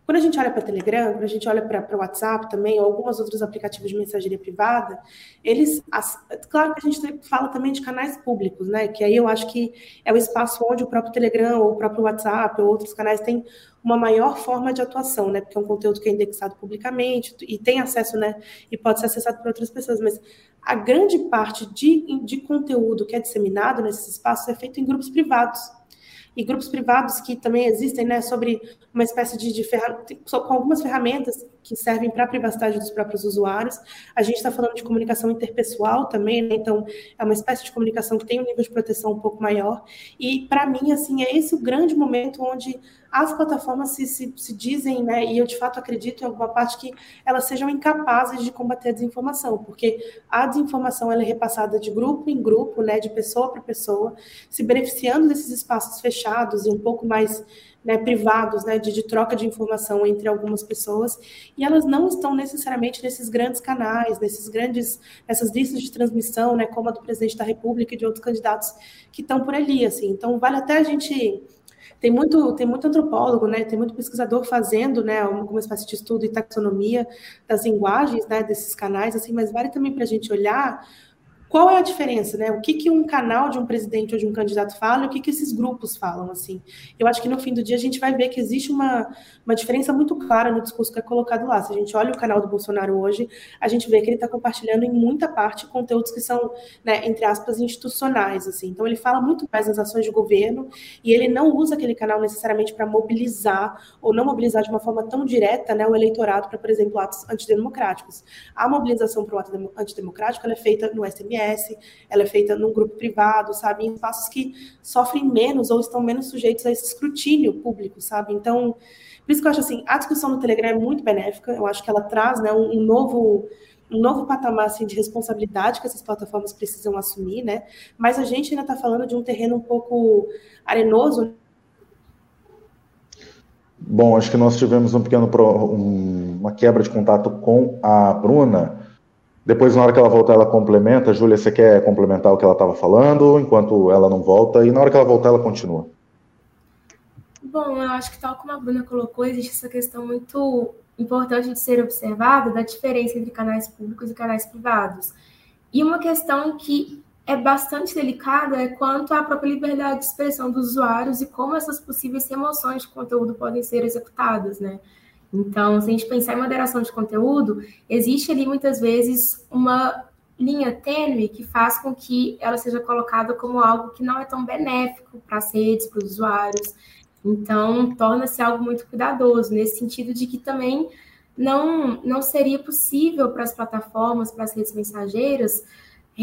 quando a gente olha para Telegram, quando a gente olha para o WhatsApp também, ou alguns outros aplicativos de mensageria privada, eles. As, claro que a gente fala também de canais públicos, né? Que aí eu acho que é o espaço onde o próprio Telegram, ou o próprio WhatsApp, ou outros canais têm uma maior forma de atuação, né? Porque é um conteúdo que é indexado publicamente e tem acesso, né? E pode ser acessado por outras pessoas. Mas a grande parte de, de conteúdo que é disseminado nesses espaços é feito em grupos privados e grupos privados que também existem, né, sobre uma espécie de, de com algumas ferramentas que servem para a privacidade dos próprios usuários. A gente está falando de comunicação interpessoal também, né, então é uma espécie de comunicação que tem um nível de proteção um pouco maior. E para mim, assim, é esse o grande momento onde as plataformas se, se, se, dizem, né, e eu de fato acredito em alguma parte que elas sejam incapazes de combater a desinformação, porque a desinformação ela é repassada de grupo em grupo, né, de pessoa para pessoa, se beneficiando desses espaços fechados e um pouco mais né, privados, né, de, de, troca de informação entre algumas pessoas, e elas não estão necessariamente nesses grandes canais, nesses grandes, nessas listas de transmissão, né, como a do presidente da República e de outros candidatos que estão por ali, assim. Então vale até a gente tem muito, tem muito antropólogo, né? Tem muito pesquisador fazendo, né? Alguma espécie de estudo e taxonomia das linguagens, né? Desses canais, assim. Mas vale também para a gente olhar qual é a diferença, né? O que, que um canal de um presidente ou de um candidato fala e o que, que esses grupos falam, assim? Eu acho que no fim do dia a gente vai ver que existe uma, uma diferença muito clara no discurso que é colocado lá. Se a gente olha o canal do Bolsonaro hoje, a gente vê que ele está compartilhando em muita parte conteúdos que são, né, entre aspas, institucionais, assim. Então ele fala muito mais das ações de governo e ele não usa aquele canal necessariamente para mobilizar ou não mobilizar de uma forma tão direta, né, o eleitorado para, por exemplo, atos antidemocráticos. A mobilização para o ato antidemocrático é feita no Ela é feita num grupo privado, sabe, em espaços que sofrem menos ou estão menos sujeitos a esse escrutínio público, sabe? Então, por isso que eu acho assim, a discussão no Telegram é muito benéfica, eu acho que ela traz né, um, novo um novo patamar assim, de responsabilidade que essas plataformas precisam assumir, né? Mas a gente ainda está falando de um terreno um pouco arenoso. Bom, acho que nós tivemos um pequeno um, uma quebra de contato com a Bruna. Depois, na hora que ela voltar, ela complementa. Júlia, você quer complementar o que ela estava falando, enquanto ela não volta? E na hora que ela voltar, ela continua. Bom, eu acho que tal como a Bruna colocou, existe essa questão muito importante de ser observada da diferença entre canais públicos e canais privados. E uma questão que é bastante delicada é quanto à própria liberdade de expressão dos usuários e como essas possíveis remoções de conteúdo podem ser executadas, né? Então, se a gente pensar em moderação de conteúdo, existe ali muitas vezes uma linha tênue que faz com que ela seja colocada como algo que não é tão benéfico para as redes, para os usuários. Então, torna-se algo muito cuidadoso, nesse sentido de que também não, não seria possível para as plataformas, para as redes mensageiras,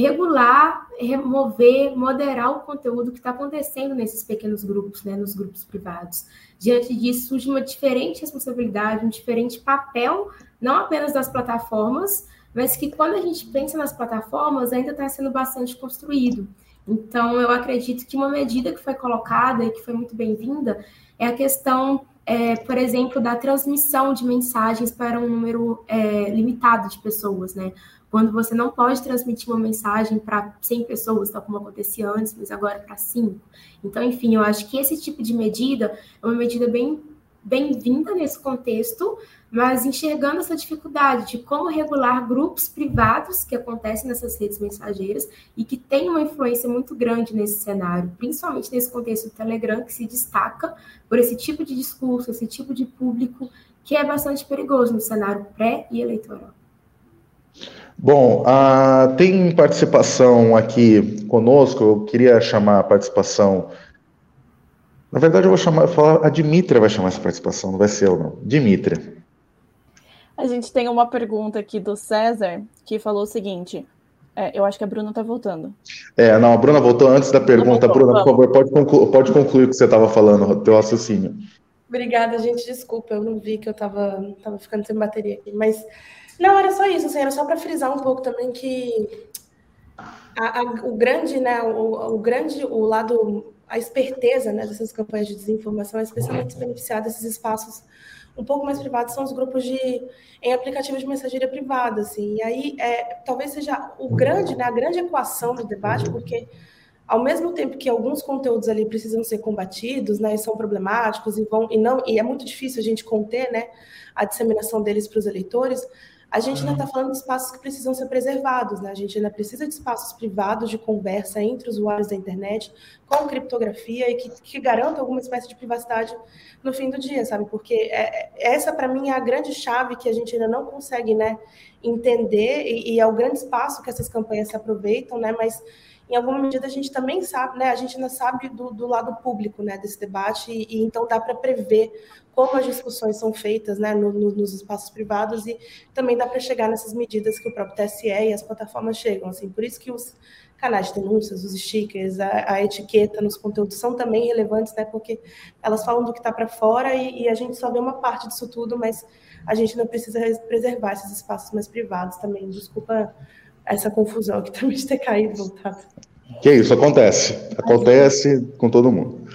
regular, remover, moderar o conteúdo que está acontecendo nesses pequenos grupos, né, nos grupos privados. Diante disso, surge uma diferente responsabilidade, um diferente papel, não apenas das plataformas, mas que quando a gente pensa nas plataformas, ainda está sendo bastante construído. Então, eu acredito que uma medida que foi colocada e que foi muito bem-vinda é a questão, é, por exemplo, da transmissão de mensagens para um número é, limitado de pessoas, né? quando você não pode transmitir uma mensagem para 100 pessoas, tal como acontecia antes, mas agora para 5. Então, enfim, eu acho que esse tipo de medida é uma medida bem bem-vinda nesse contexto, mas enxergando essa dificuldade de como regular grupos privados que acontecem nessas redes mensageiras e que têm uma influência muito grande nesse cenário, principalmente nesse contexto do Telegram, que se destaca por esse tipo de discurso, esse tipo de público, que é bastante perigoso no cenário pré e eleitoral. Bom, tem participação aqui conosco. Eu queria chamar a participação. Na verdade, eu vou chamar, falar, a Dimitra vai chamar essa participação, não vai ser eu, não. Dimitra. A gente tem uma pergunta aqui do César que falou o seguinte: é, eu acho que a Bruna está voltando. É, não, a Bruna voltou antes da pergunta. Voltou, Bruna, vamos. por favor, pode concluir, pode concluir o que você estava falando, teu raciocínio. Obrigada, gente. Desculpa, eu não vi que eu estava tava ficando sem bateria aqui, mas não, era só isso, assim, era só para frisar um pouco também que a, a, o grande, né, o, o, grande, o lado, a esperteza, né, dessas campanhas de desinformação é especialmente beneficiar desses espaços um pouco mais privados são os grupos de em aplicativos de mensageria privada, assim. E aí, é, talvez seja o grande, né, a grande equação do debate, porque ao mesmo tempo que alguns conteúdos ali precisam ser combatidos, né, e são problemáticos e vão e não e é muito difícil a gente conter, né, a disseminação deles para os eleitores, a gente ainda está falando de espaços que precisam ser preservados, né? A gente ainda precisa de espaços privados de conversa entre usuários da internet, com criptografia e que, que garantam alguma espécie de privacidade no fim do dia, sabe? Porque é, é essa, para mim, é a grande chave que a gente ainda não consegue, né, entender e, e é o grande espaço que essas campanhas se aproveitam, né? Mas em alguma medida a gente também sabe, né, a gente ainda sabe do, do lado público, né, desse debate, e, e então dá para prever como as discussões são feitas, né, no, no, nos espaços privados, e também dá para chegar nessas medidas que o próprio TSE e as plataformas chegam, assim, por isso que os canais de denúncias, os stickers, a, a etiqueta nos conteúdos são também relevantes, né, porque elas falam do que está para fora e, e a gente só vê uma parte disso tudo, mas a gente não precisa preservar esses espaços mais privados também. Desculpa essa confusão aqui também de ter caído e voltado. Que isso, acontece. Acontece com todo mundo.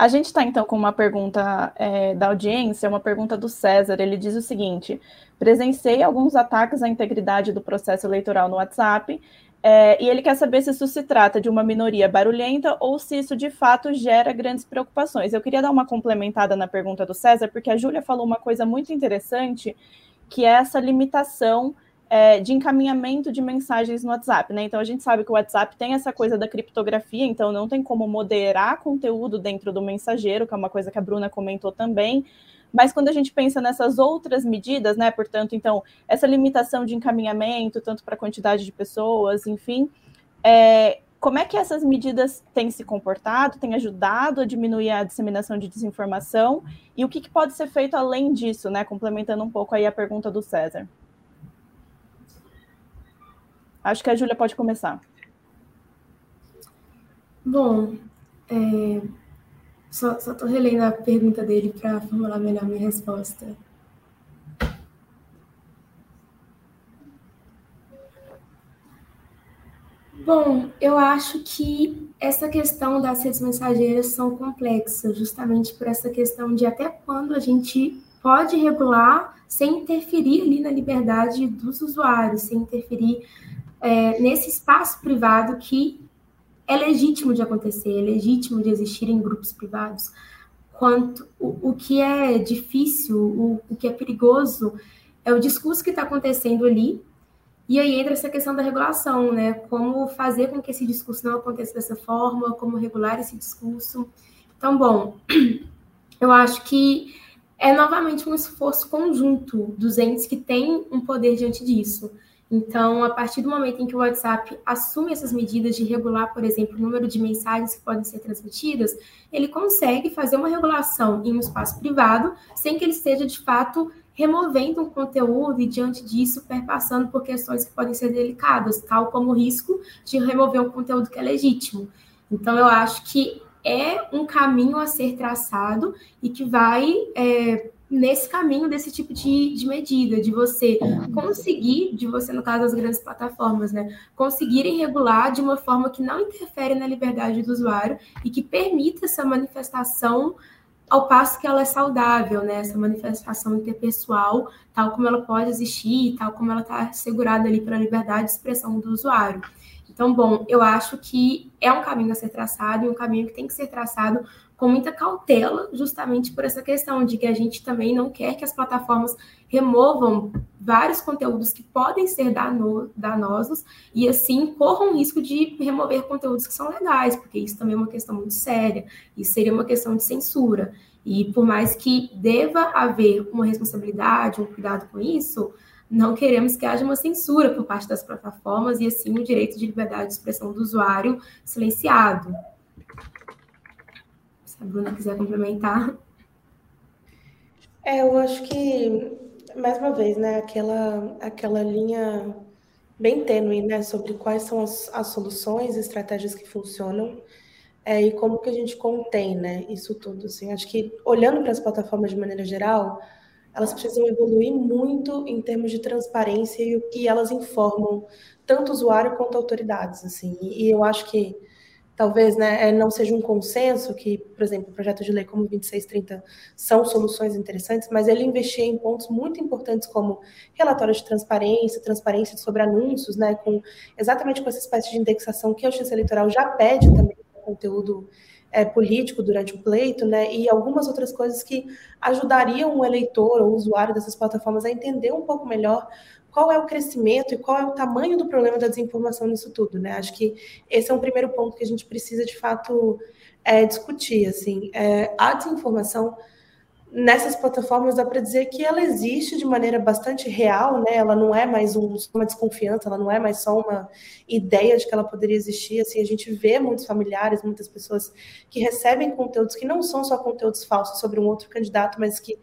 A gente está, então, com uma pergunta é, da audiência, uma pergunta do César. Ele diz o seguinte: presenciei alguns ataques à integridade do processo eleitoral no WhatsApp é, e ele quer saber se isso se trata de uma minoria barulhenta ou se isso de fato gera grandes preocupações. Eu queria dar uma complementada na pergunta do César, porque a Júlia falou uma coisa muito interessante, que é essa limitação é, de encaminhamento de mensagens no WhatsApp, né? Então a gente sabe que o WhatsApp tem essa coisa da criptografia, então não tem como moderar conteúdo dentro do mensageiro, que é uma coisa que a Bruna comentou também. Mas quando a gente pensa nessas outras medidas, né? Portanto, então, essa limitação de encaminhamento, tanto para a quantidade de pessoas, enfim, é, como é que essas medidas têm se comportado, têm ajudado a diminuir a disseminação de desinformação e o que, que pode ser feito além disso, né? Complementando um pouco aí a pergunta do César. Acho que a Júlia pode começar. Bom, é, só estou relendo a pergunta dele para formular melhor minha resposta. Bom, eu acho que essa questão das redes mensageiras são complexas, justamente por essa questão de até quando a gente pode regular sem interferir ali na liberdade dos usuários, sem interferir é, nesse espaço privado que é legítimo de acontecer, é legítimo de existir em grupos privados. Quanto o, o que é difícil, o, o que é perigoso, é o discurso que está acontecendo ali. E aí entra essa questão da regulação, né? Como fazer com que esse discurso não aconteça dessa forma, como regular esse discurso. Então, bom, *clears throat* eu acho que é novamente um esforço conjunto dos entes que têm um poder diante disso. Então, a partir do momento em que o WhatsApp assume essas medidas de regular, por exemplo, o número de mensagens que podem ser transmitidas, ele consegue fazer uma regulação em um espaço privado sem que ele esteja, de fato, removendo um conteúdo e, diante disso, perpassando por questões que podem ser delicadas, tal como o risco de remover um conteúdo que é legítimo. Então, eu acho que é um caminho a ser traçado e que vai. É, nesse caminho desse tipo de, de medida, de você conseguir, de você, no caso das grandes plataformas, né, conseguirem regular de uma forma que não interfere na liberdade do usuário e que permita essa manifestação ao passo que ela é saudável, né, essa manifestação interpessoal, tal como ela pode existir, tal como ela está assegurada ali pela liberdade de expressão do usuário. Então, bom, eu acho que é um caminho a ser traçado e um caminho que tem que ser traçado com muita cautela, justamente por essa questão de que a gente também não quer que as plataformas removam vários conteúdos que podem ser dano, danosos e assim corram o risco de remover conteúdos que são legais, porque isso também é uma questão muito séria, e seria uma questão de censura. E por mais que deva haver uma responsabilidade, um cuidado com isso, não queremos que haja uma censura por parte das plataformas e assim o direito de liberdade de expressão do usuário silenciado a Bruna quiser complementar. É, eu acho que, mais uma vez, né, aquela, aquela linha bem tênue, né, sobre quais são as, as soluções, estratégias que funcionam é, e como que a gente contém, né, isso tudo, assim, acho que olhando para as plataformas de maneira geral, elas precisam evoluir muito em termos de transparência e o que elas informam tanto o usuário quanto autoridades, assim, e, e eu acho que talvez né, é, não seja um consenso, que, por exemplo, o projeto de lei como 2630 são soluções interessantes, mas ele investia em pontos muito importantes como relatórios de transparência, transparência sobre anúncios, né, com exatamente com essa espécie de indexação que a Justiça Eleitoral já pede também conteúdo é, político durante o pleito, né, e algumas outras coisas que ajudariam o eleitor ou o usuário dessas plataformas a entender um pouco melhor qual é o crescimento e qual é o tamanho do problema da desinformação nisso tudo, né? Acho que esse é um primeiro ponto que a gente precisa de fato é, discutir. Assim, é, a desinformação nessas plataformas dá para dizer que ela existe de maneira bastante real, né? Ela não é mais um, uma desconfiança, ela não é mais só uma ideia de que ela poderia existir. Assim, a gente vê muitos familiares, muitas pessoas que recebem conteúdos que não são só conteúdos falsos sobre um outro candidato, mas que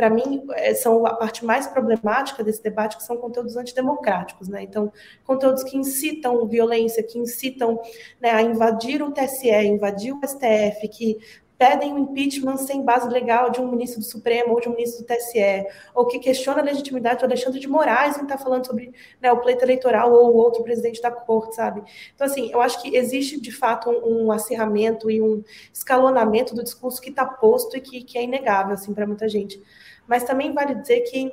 para mim, é, são a parte mais problemática desse debate, que são conteúdos antidemocráticos, né? Então, conteúdos que incitam violência, que incitam né, a invadir o TSE, invadir o STF, que pedem o impeachment sem base legal de um ministro do Supremo ou de um ministro do TSE, ou que questiona a legitimidade do Alexandre de Moraes em estar tá falando sobre né, o pleito eleitoral ou o outro presidente da corte, sabe? Então, assim, eu acho que existe, de fato, um, um acirramento e um escalonamento do discurso que está posto e que, que é inegável, assim, para muita gente. Mas também vale dizer que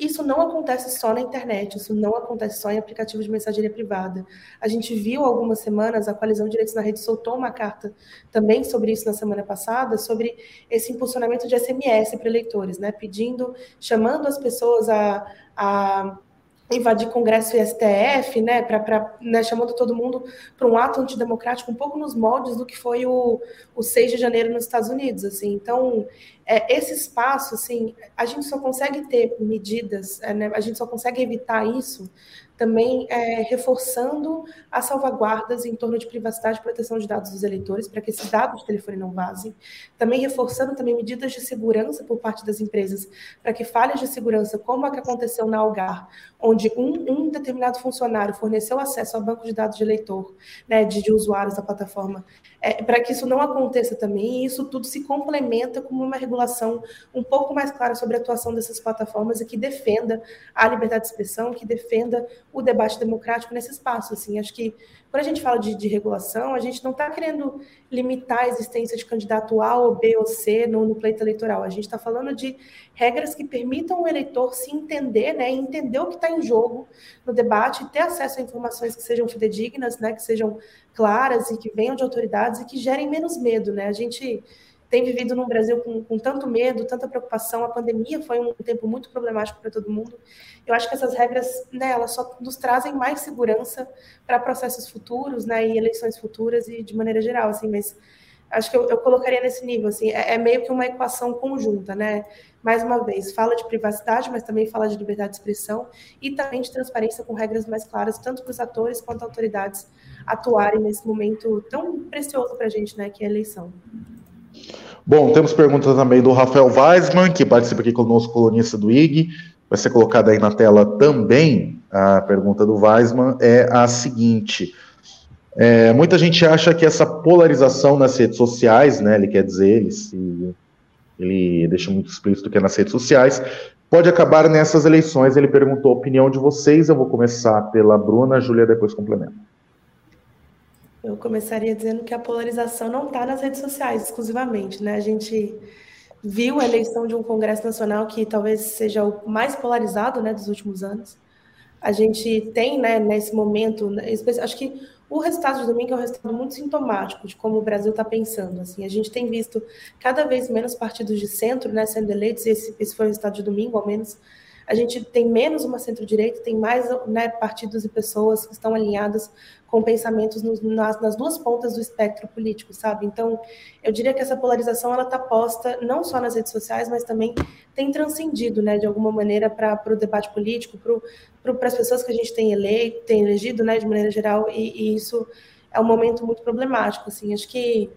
isso não acontece só na internet, isso não acontece só em aplicativos de mensageria privada. A gente viu algumas semanas, a Coalizão de Direitos na Rede soltou uma carta também sobre isso na semana passada, sobre esse impulsionamento de SMS para eleitores, né? Pedindo, chamando as pessoas a, a invadir Congresso e STF, né, pra, pra, né, chamando todo mundo para um ato antidemocrático, um pouco nos moldes do que foi o, o 6 de janeiro nos Estados Unidos. Assim. Então, é, esse espaço, assim, a gente só consegue ter medidas, é, né, a gente só consegue evitar isso também é, reforçando as salvaguardas em torno de privacidade e proteção de dados dos eleitores, para que esses dados de telefone não vazem. Também reforçando também medidas de segurança por parte das empresas, para que falhas de segurança, como a que aconteceu na Algar, onde um, um determinado funcionário forneceu acesso ao banco de dados de eleitor, né, de, de usuários da plataforma, é, para que isso não aconteça também, e isso tudo se complementa com uma regulação um pouco mais clara sobre a atuação dessas plataformas e que defenda a liberdade de expressão, que defenda o debate democrático nesse espaço. Assim, acho que quando a gente fala de, de regulação, a gente não está querendo limitar a existência de candidato A ou B ou C no, no pleito eleitoral. A gente está falando de regras que permitam o eleitor se entender, né, entender o que está em jogo no debate, ter acesso a informações que sejam fidedignas, né, que sejam claras e que venham de autoridades e que gerem menos medo, né? A gente tem vivido num Brasil com, com, tanto medo, tanta preocupação. A pandemia foi um tempo muito problemático para todo mundo. Eu acho que essas regras, né, elas só nos trazem mais segurança para processos futuros, né, e eleições futuras e de maneira geral, assim. Mas acho que eu, eu colocaria nesse nível, assim, é, é, meio que uma equação conjunta, né? Mais uma vez, fala de privacidade, mas também fala de liberdade de expressão e também de transparência com regras mais claras, tanto para os atores quanto autoridades atuarem nesse momento tão precioso para a gente, né, que é a eleição. Bom, temos perguntas também do Rafael Weisman, que participa aqui conosco, colunista do IG. Vai ser colocada aí na tela também. A pergunta do Weisman é a seguinte: é, muita gente acha que essa polarização nas redes sociais, né, ele quer dizer, ele, se, ele deixa muito explícito que é nas redes sociais, pode acabar nessas eleições. Ele perguntou a opinião de vocês. Eu vou começar pela Bruna, a Júlia depois complementa. Eu começaria dizendo que a polarização não está nas redes sociais exclusivamente, né? A gente viu a eleição de um Congresso Nacional que talvez seja o mais polarizado, né, dos últimos anos. A gente tem, né, nesse momento, né, acho que o resultado de domingo é um resultado muito sintomático de como o Brasil está pensando. Assim, a gente tem visto cada vez menos partidos de centro, né, sendo eleitos. Esse, esse foi o resultado de domingo, ao menos a gente tem menos uma centro-direita, tem mais né, partidos e pessoas que estão alinhadas com pensamentos nos, nas, nas, duas pontas do espectro político, sabe? Então, eu diria que essa polarização ela está posta não só nas redes sociais, mas também tem transcendido, né, de alguma maneira, para o debate político, para as pessoas que a gente tem eleito, tem elegido, né, de maneira geral, e, e isso é um momento muito problemático, assim. Acho que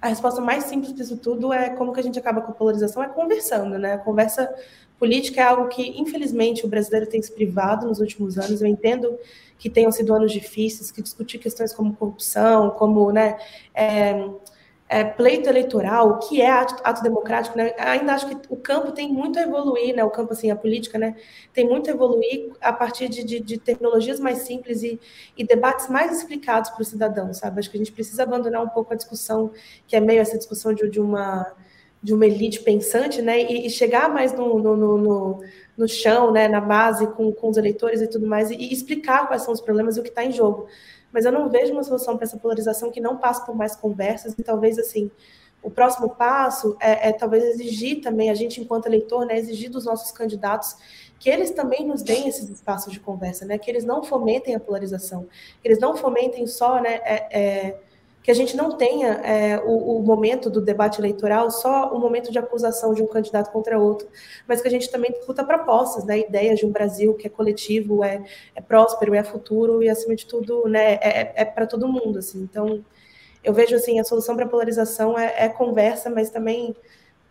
a resposta mais simples disso tudo é como que a gente acaba com a polarização, é conversando, né? A conversa Política é algo que, infelizmente, o brasileiro tem se privado nos últimos anos. Eu entendo que tenham sido anos difíceis, que discutir questões como corrupção, como né, é, é, pleito eleitoral, o que é ato, ato, democrático, né? Ainda acho que o campo tem muito a evoluir, né? O campo, assim, a política, né? Tem muito a evoluir a partir de, de, de tecnologias mais simples e, e debates mais explicados para o cidadão, sabe? Acho que a gente precisa abandonar um pouco a discussão, que é meio essa discussão de, de uma de uma elite pensante, né, e, e chegar mais no, no, no, no, chão, né, na base, com, com os eleitores e tudo mais, e, e explicar quais são os problemas e o que está em jogo. Mas eu não vejo uma solução para essa polarização que não passe por mais conversas, e talvez, assim, o próximo passo é, é, talvez exigir também, a gente, enquanto eleitor, né, exigir dos nossos candidatos que eles também nos deem esses espaços de conversa, né, que eles não fomentem a polarização, que eles não fomentem só, né, é, é que a gente não tenha é, o, o, momento do debate eleitoral só o momento de acusação de um candidato contra outro, mas que a gente também discuta propostas, né, ideias de um Brasil que é coletivo, é, é próspero, é futuro e acima de tudo, né, é, é, é para todo mundo, assim. Então, eu vejo assim a solução para a polarização é, é, conversa, mas também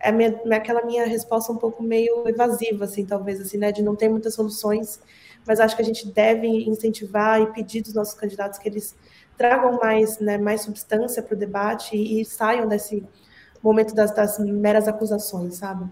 é minha, aquela minha resposta um pouco meio evasiva, assim, talvez, assim, né, de não ter muitas soluções, mas acho que a gente deve incentivar e pedir dos nossos candidatos que eles tragam mais, né, mais substância para o debate e, e, saiam desse momento das, das meras acusações, sabe?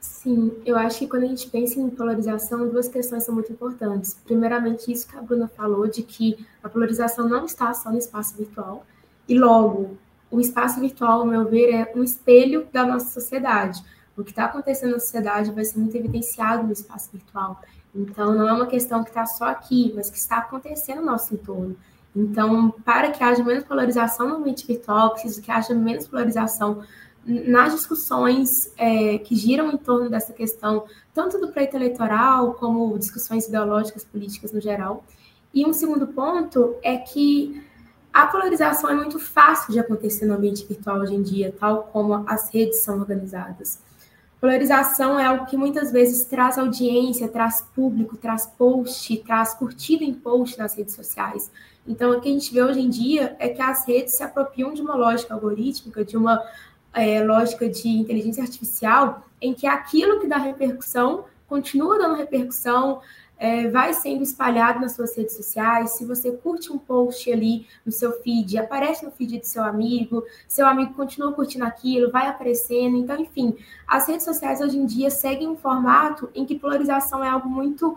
Sim, eu acho que quando a gente pensa em polarização, duas questões são muito importantes. Primeiramente, isso que a Bruna falou, de que a polarização não está só no espaço virtual, e logo, o espaço virtual, ao meu ver, é um espelho da nossa sociedade. O que está acontecendo na sociedade vai ser muito evidenciado no espaço virtual. Então, não é uma questão que está só aqui, mas que está acontecendo no nosso entorno. Então, para que haja menos polarização no ambiente virtual, preciso que haja menos polarização nas discussões é, que giram em torno dessa questão, tanto do pleito eleitoral, como discussões ideológicas, políticas no geral. E um segundo ponto é que a polarização é muito fácil de acontecer no ambiente virtual hoje em dia, tal como as redes são organizadas. Polarização é algo que muitas vezes traz audiência, traz público, traz post, traz curtida em post nas redes sociais. Então, o que a gente vê hoje em dia é que as redes se apropriam de uma lógica algorítmica, de uma é, lógica de inteligência artificial, em que aquilo que dá repercussão continua dando repercussão, é, vai sendo espalhado nas suas redes sociais. Se você curte um post ali no seu feed, aparece no feed do seu amigo, seu amigo continua curtindo aquilo, vai aparecendo. Então, enfim, as redes sociais hoje em dia seguem um formato em que polarização é algo muito,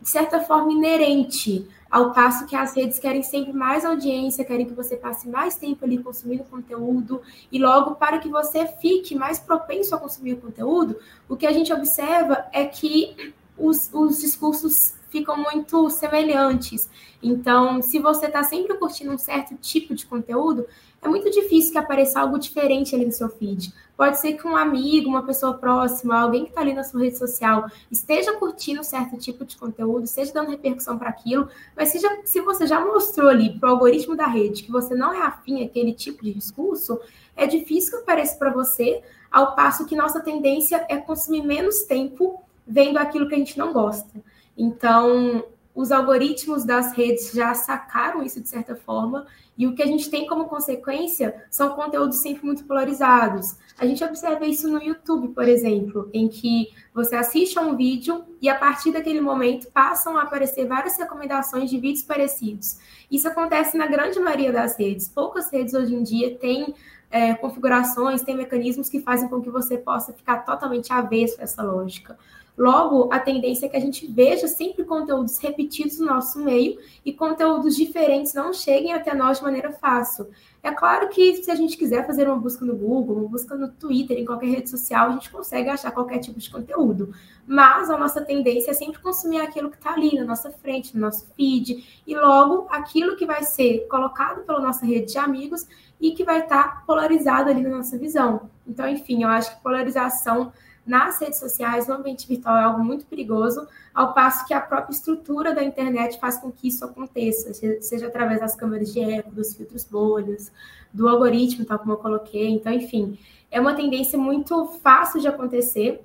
de certa forma, inerente ao passo que as redes querem sempre mais audiência, querem que você passe mais tempo ali consumindo conteúdo, e logo para que você fique mais propenso a consumir o conteúdo, o que a gente observa é que os, os discursos ficam muito semelhantes. Então, se você está sempre curtindo um certo tipo de conteúdo, é muito difícil que apareça algo diferente ali no seu feed. Pode ser que um amigo, uma pessoa próxima, alguém que está ali na sua rede social esteja curtindo um certo tipo de conteúdo, esteja dando repercussão para aquilo, mas se, já, se você já mostrou ali para o algoritmo da rede que você não é afim àquele tipo de discurso, é difícil que apareça para você, ao passo que nossa tendência é consumir menos tempo vendo aquilo que a gente não gosta. Então, os algoritmos das redes já sacaram isso de certa forma, e o que a gente tem como consequência são conteúdos sempre muito polarizados. A gente observa isso no YouTube, por exemplo, em que você assiste a um vídeo e a partir daquele momento passam a aparecer várias recomendações de vídeos parecidos. Isso acontece na grande maioria das redes. Poucas redes hoje em dia têm é, configurações, têm mecanismos que fazem com que você possa ficar totalmente avesso a essa lógica. Logo, a tendência é que a gente veja sempre conteúdos repetidos no nosso meio e conteúdos diferentes não cheguem até nós de maneira fácil. É claro que se a gente quiser fazer uma busca no Google, uma busca no Twitter, em qualquer rede social, a gente consegue achar qualquer tipo de conteúdo. Mas a nossa tendência é sempre consumir aquilo que está ali na nossa frente, no nosso feed, e logo aquilo que vai ser colocado pela nossa rede de amigos e que vai estar tá polarizado ali na nossa visão. Então, enfim, eu acho que polarização nas redes sociais, no ambiente virtual, é algo muito perigoso, ao passo que a própria estrutura da internet faz com que isso aconteça, seja através das câmeras de eco, dos filtros bolhas, do algoritmo, tal como eu coloquei. Então, enfim, é uma tendência muito fácil de acontecer.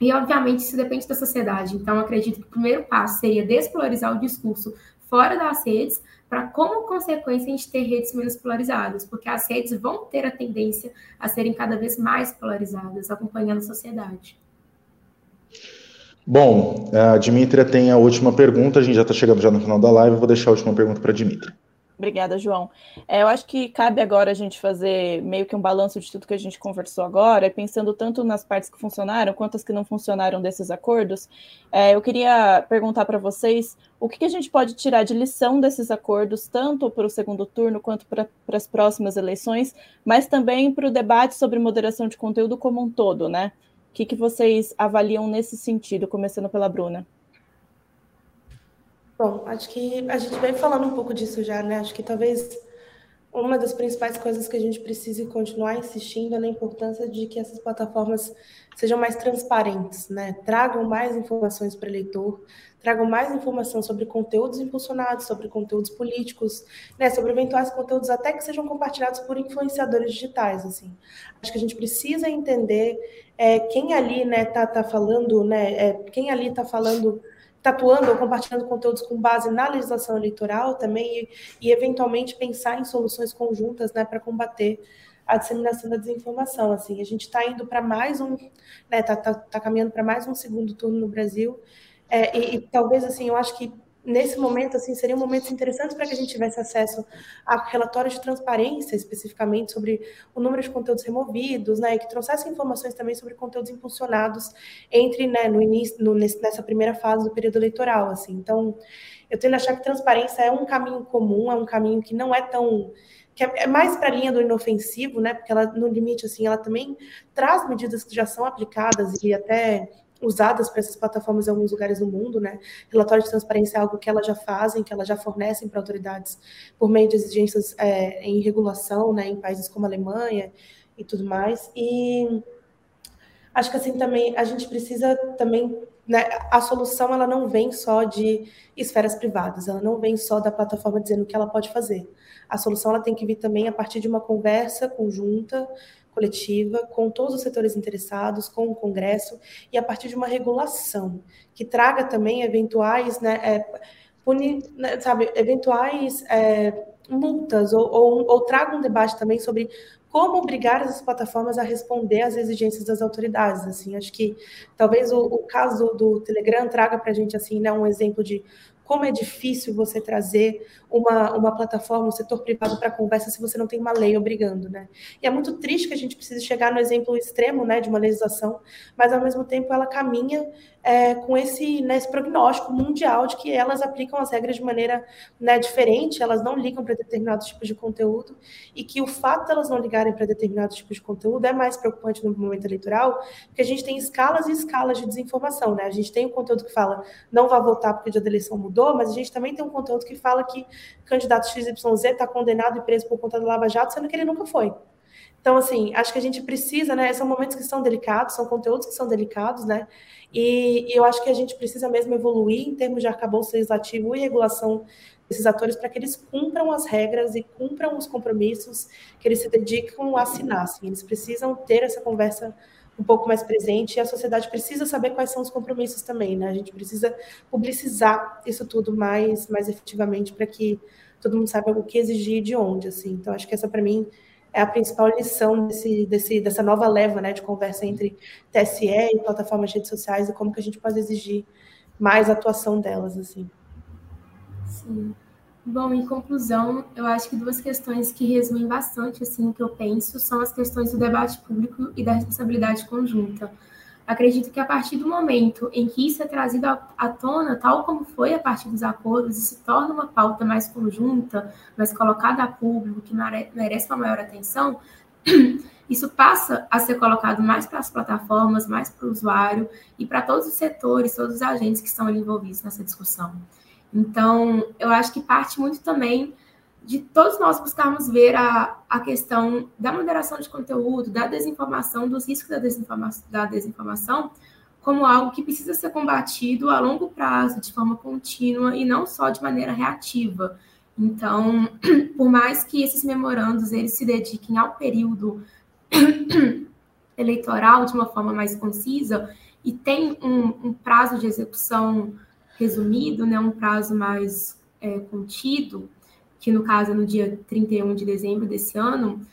E, obviamente, isso depende da sociedade. Então, acredito que o primeiro passo seria despolarizar o discurso fora das redes, para como consequência a gente ter redes menos polarizadas, porque as redes vão ter a tendência a serem cada vez mais polarizadas, acompanhando a sociedade. Bom, a Dimitra tem a última pergunta, a gente já está chegando já no final da live, eu vou deixar a última pergunta para a Dimitra. Obrigada, João. É, eu acho que cabe agora a gente fazer meio que um balanço de tudo que a gente conversou agora, pensando tanto nas partes que funcionaram quanto as que não funcionaram desses acordos. É, eu queria perguntar para vocês o que, que, a gente pode tirar de lição desses acordos, tanto para o segundo turno quanto para as próximas eleições, mas também para o debate sobre moderação de conteúdo como um todo, né? O que, que vocês avaliam nesse sentido, começando pela Bruna? Bom, acho que a gente vem falando um pouco disso já, né? Acho que talvez uma das principais coisas que a gente precise continuar insistindo é na importância de que essas plataformas sejam mais transparentes, né? Tragam mais informações para o eleitor, tragam mais informação sobre conteúdos impulsionados, sobre conteúdos políticos, né, sobre eventuais conteúdos até que sejam compartilhados por influenciadores digitais, assim. Acho que a gente precisa entender é, quem ali, né, tá, tá falando, né, é, quem ali tá falando tatuando ou compartilhando conteúdos com base na legislação eleitoral também e, e eventualmente pensar em soluções conjuntas né, para combater a disseminação da desinformação. Assim, a gente está indo para mais um, né, tá, tá, tá caminhando para mais um segundo turno no Brasil é, e, e, talvez assim, eu acho que nesse momento, assim, seriam momentos interessantes para que a gente tivesse acesso a relatórios de transparência, especificamente sobre o número de conteúdos removidos, né, e que trouxessem informações também sobre conteúdos impulsionados entre, né, no início, no, nessa primeira fase do período eleitoral, assim. Então, eu tendo a achar que transparência é um caminho comum, é um caminho que não é tão que é, é mais para a linha do inofensivo, né? Porque ela, no limite, assim, ela também traz medidas que já são aplicadas e até usadas para essas plataformas em alguns lugares do mundo, né? Relatório de transparência é algo que elas já fazem, que elas já fornecem para autoridades por meio de exigências é, em regulação, né? Em países como a Alemanha e tudo mais. E acho que assim também a gente precisa também né, a solução ela não vem só de esferas privadas, ela não vem só da plataforma dizendo o que ela pode fazer. A solução ela tem que vir também a partir de uma conversa conjunta coletiva com todos os setores interessados, com o Congresso e a partir de uma regulação que traga também eventuais, né, é, punir, né, sabe, eventuais é, multas ou, ou, ou traga um debate também sobre como obrigar essas plataformas a responder às exigências das autoridades. Assim, acho que talvez o, o caso do Telegram traga para a gente assim, né, um exemplo de como é difícil você trazer uma, uma plataforma, um setor privado para conversa se você não tem uma lei obrigando, né? E é muito triste que a gente precise chegar no exemplo extremo, né, de uma legislação, mas ao mesmo tempo ela caminha é, com esse, né, esse prognóstico mundial de que elas aplicam as regras de maneira né, diferente, elas não ligam para determinados tipos de conteúdo, e que o fato de elas não ligarem para determinados tipos de conteúdo é mais preocupante no momento eleitoral, porque a gente tem escalas e escalas de desinformação, né? A gente tem um conteúdo que fala não vá votar porque o dia da eleição mudou, mas a gente também tem um conteúdo que fala que candidato XYZ está condenado e preso por conta do Lava Jato, sendo que ele nunca foi. Então, assim, acho que a gente precisa, né? São momentos que são delicados, são conteúdos que são delicados, né? E, e eu acho que a gente precisa mesmo evoluir em termos de arcabouço legislativo e regulação desses atores para que eles cumpram as regras e cumpram os compromissos que eles se dedicam a assinar. Assim. Eles precisam ter essa conversa um pouco mais presente e a sociedade precisa saber quais são os compromissos também, né? A gente precisa publicizar isso tudo mais, mais efetivamente para que todo mundo saiba o que exigir de onde, assim. Então, acho que essa, para mim, é a principal lição desse, desse, dessa nova leva né, de conversa entre TSE e plataformas de redes sociais e como que a gente pode exigir mais atuação delas. assim. Sim. Bom, em conclusão, eu acho que duas questões que resumem bastante assim o que eu penso são as questões do debate público e da responsabilidade conjunta. Acredito que a partir do momento em que isso é trazido à tona, tal como foi a partir dos acordos, e se torna uma pauta mais conjunta, mais colocada a público, que merece uma maior atenção, *clears throat* isso passa a ser colocado mais para as plataformas, mais para o usuário e para todos os setores, todos os agentes que estão envolvidos nessa discussão. Então, eu acho que parte muito também de todos nós buscarmos ver a, a questão da moderação de conteúdo, da desinformação, dos riscos da desinformação, da desinformação, como algo que precisa ser combatido a longo prazo, de forma contínua e não só de maneira reativa. Então, *clears throat* por mais que esses memorandos eles se dediquem ao período *clears throat* eleitoral de uma forma mais concisa e tem um, um prazo de execução resumido, né, um prazo mais é, contido, que no caso é no dia 31 de dezembro desse ano,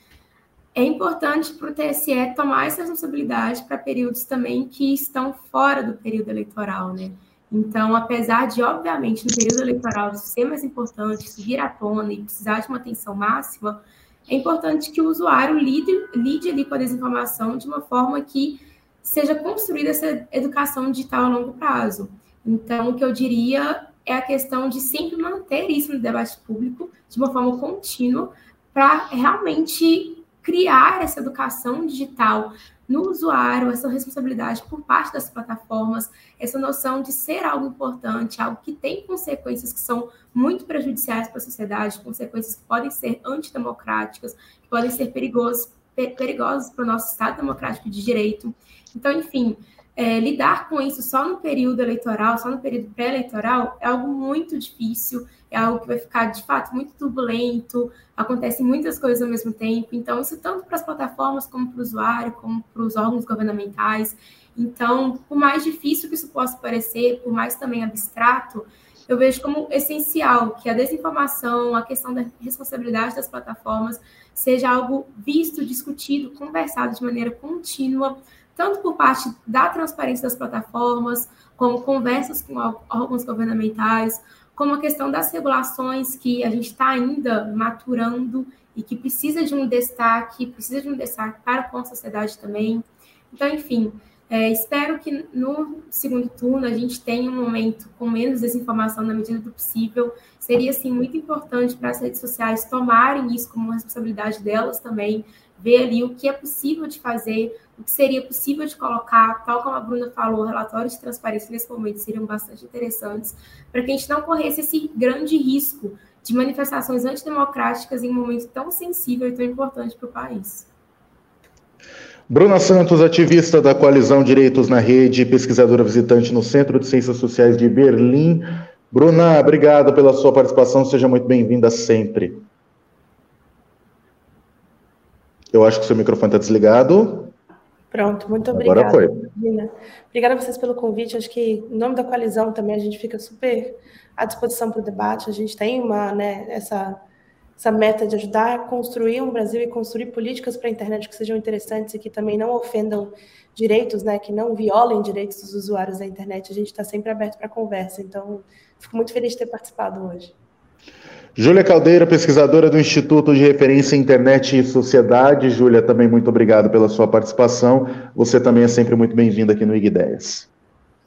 é importante para o TSE tomar essa responsabilidade para períodos também que estão fora do período eleitoral, né? Então, apesar de, obviamente, no período eleitoral ser mais importante, subir à tona e precisar de uma atenção máxima, é importante que o usuário lide, lide ali com a desinformação de uma forma que seja construída essa educação digital a longo prazo. Então, o que eu diria é a questão de sempre manter isso no debate público de uma forma contínua para realmente criar essa educação digital no usuário, essa responsabilidade por parte das plataformas, essa noção de ser algo importante, algo que tem consequências que são muito prejudiciais para a sociedade, consequências que podem ser antidemocráticas, que podem ser perigosas, perigosas para o nosso Estado democrático de direito. Então, enfim, é, lidar com isso só no período eleitoral, só no período pré-eleitoral, é algo muito difícil, é algo que vai ficar, de fato, muito turbulento, acontecem muitas coisas ao mesmo tempo. Então, isso tanto para as plataformas, como para o usuário, como para os órgãos governamentais. Então, por mais difícil que isso possa parecer, por mais também abstrato, eu vejo como essencial que a desinformação, a questão da responsabilidade das plataformas, seja algo visto, discutido, conversado de maneira contínua, tanto por parte da transparência das plataformas, como conversas com órgãos governamentais, como a questão das regulações que a gente está ainda maturando e que precisa de um destaque, precisa de um destaque para com a sociedade também. Então, enfim, é, espero que no segundo turno a gente tenha um momento com menos desinformação na medida do possível. Seria, assim, muito importante para as redes sociais tomarem isso como uma responsabilidade delas também, ver ali o que é possível de fazer, o que seria possível de colocar, tal como a Bruna falou, relatórios de transparência nesse momento seriam bastante interessantes, para que a gente não corresse esse grande risco de manifestações antidemocráticas em um momento tão sensível e tão importante para o país. Bruna Santos, ativista da Coalizão Direitos na Rede, pesquisadora visitante no Centro de Ciências Sociais de Berlim. Bruna, obrigado pela sua participação, seja muito bem-vinda sempre. Eu acho que seu microfone está desligado. Pronto, muito obrigada. Agora foi. Obrigada a vocês pelo convite. Acho que, em nome da coalizão, também a gente fica super à disposição para o debate. A gente tem uma, né, essa, essa meta de ajudar a construir um Brasil e construir políticas para a internet que sejam interessantes e que também não ofendam direitos, né, que não violem direitos dos usuários da internet. A gente está sempre aberto para conversa. Então, fico muito feliz de ter participado hoje. Júlia Caldeira, pesquisadora do Instituto de Referência Internet e Sociedade. Júlia, também muito obrigado pela sua participação. Você também é sempre muito bem-vinda aqui no IG Ideias.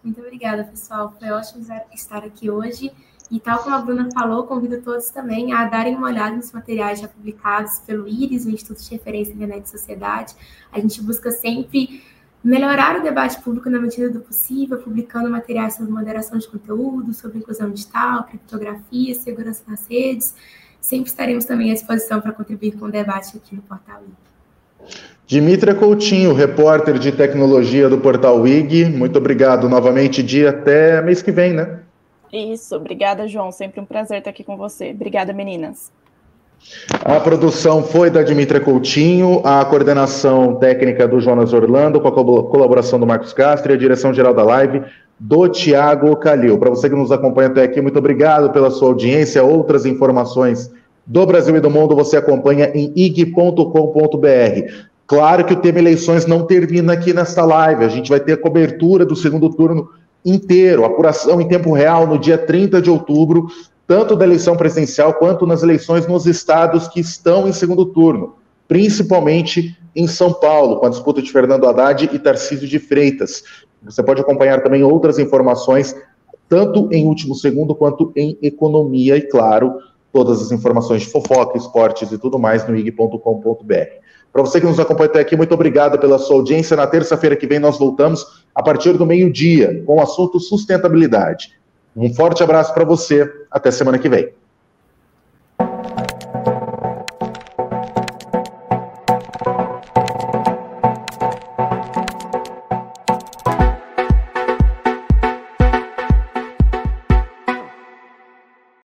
Muito obrigada, pessoal. Foi ótimo estar aqui hoje. E tal como a Bruna falou, convido todos também a darem uma olhada nos materiais já publicados pelo IRIS, o Instituto de Referência Internet e Sociedade. A gente busca sempre melhorar o debate público na medida do possível, publicando materiais sobre moderação de conteúdo, sobre inclusão digital, criptografia, segurança nas redes. Sempre estaremos também à disposição para contribuir com o debate aqui no Portal WIG. Dimitra Coutinho, repórter de tecnologia do Portal WIG, muito obrigado novamente, dia até mês que vem, né? Isso, obrigada, João. Sempre um prazer estar aqui com você. Obrigada, meninas. A produção foi da Dimitra Coutinho, a coordenação técnica do Jonas Orlando, com a colaboração do Marcos Castro e a direção geral da live do Tiago Calil. Para você que nos acompanha até aqui, muito obrigado pela sua audiência. Outras informações do Brasil e do mundo você acompanha em ig.com.br. Claro que o tema eleições não termina aqui nesta live, a gente vai ter a cobertura do segundo turno inteiro, apuração em tempo real no dia 30 de outubro, tanto da eleição presidencial quanto nas eleições nos estados que estão em segundo turno, principalmente em São Paulo, com a disputa de Fernando Haddad e Tarcísio de Freitas. Você pode acompanhar também outras informações, tanto em último segundo quanto em economia, e claro, todas as informações de fofoca, esportes e tudo mais no ig.com.br. Para você que nos acompanha até aqui, muito obrigado pela sua audiência. Na terça-feira que vem nós voltamos a partir do meio-dia com o assunto sustentabilidade. Um forte abraço para você. Até semana que vem.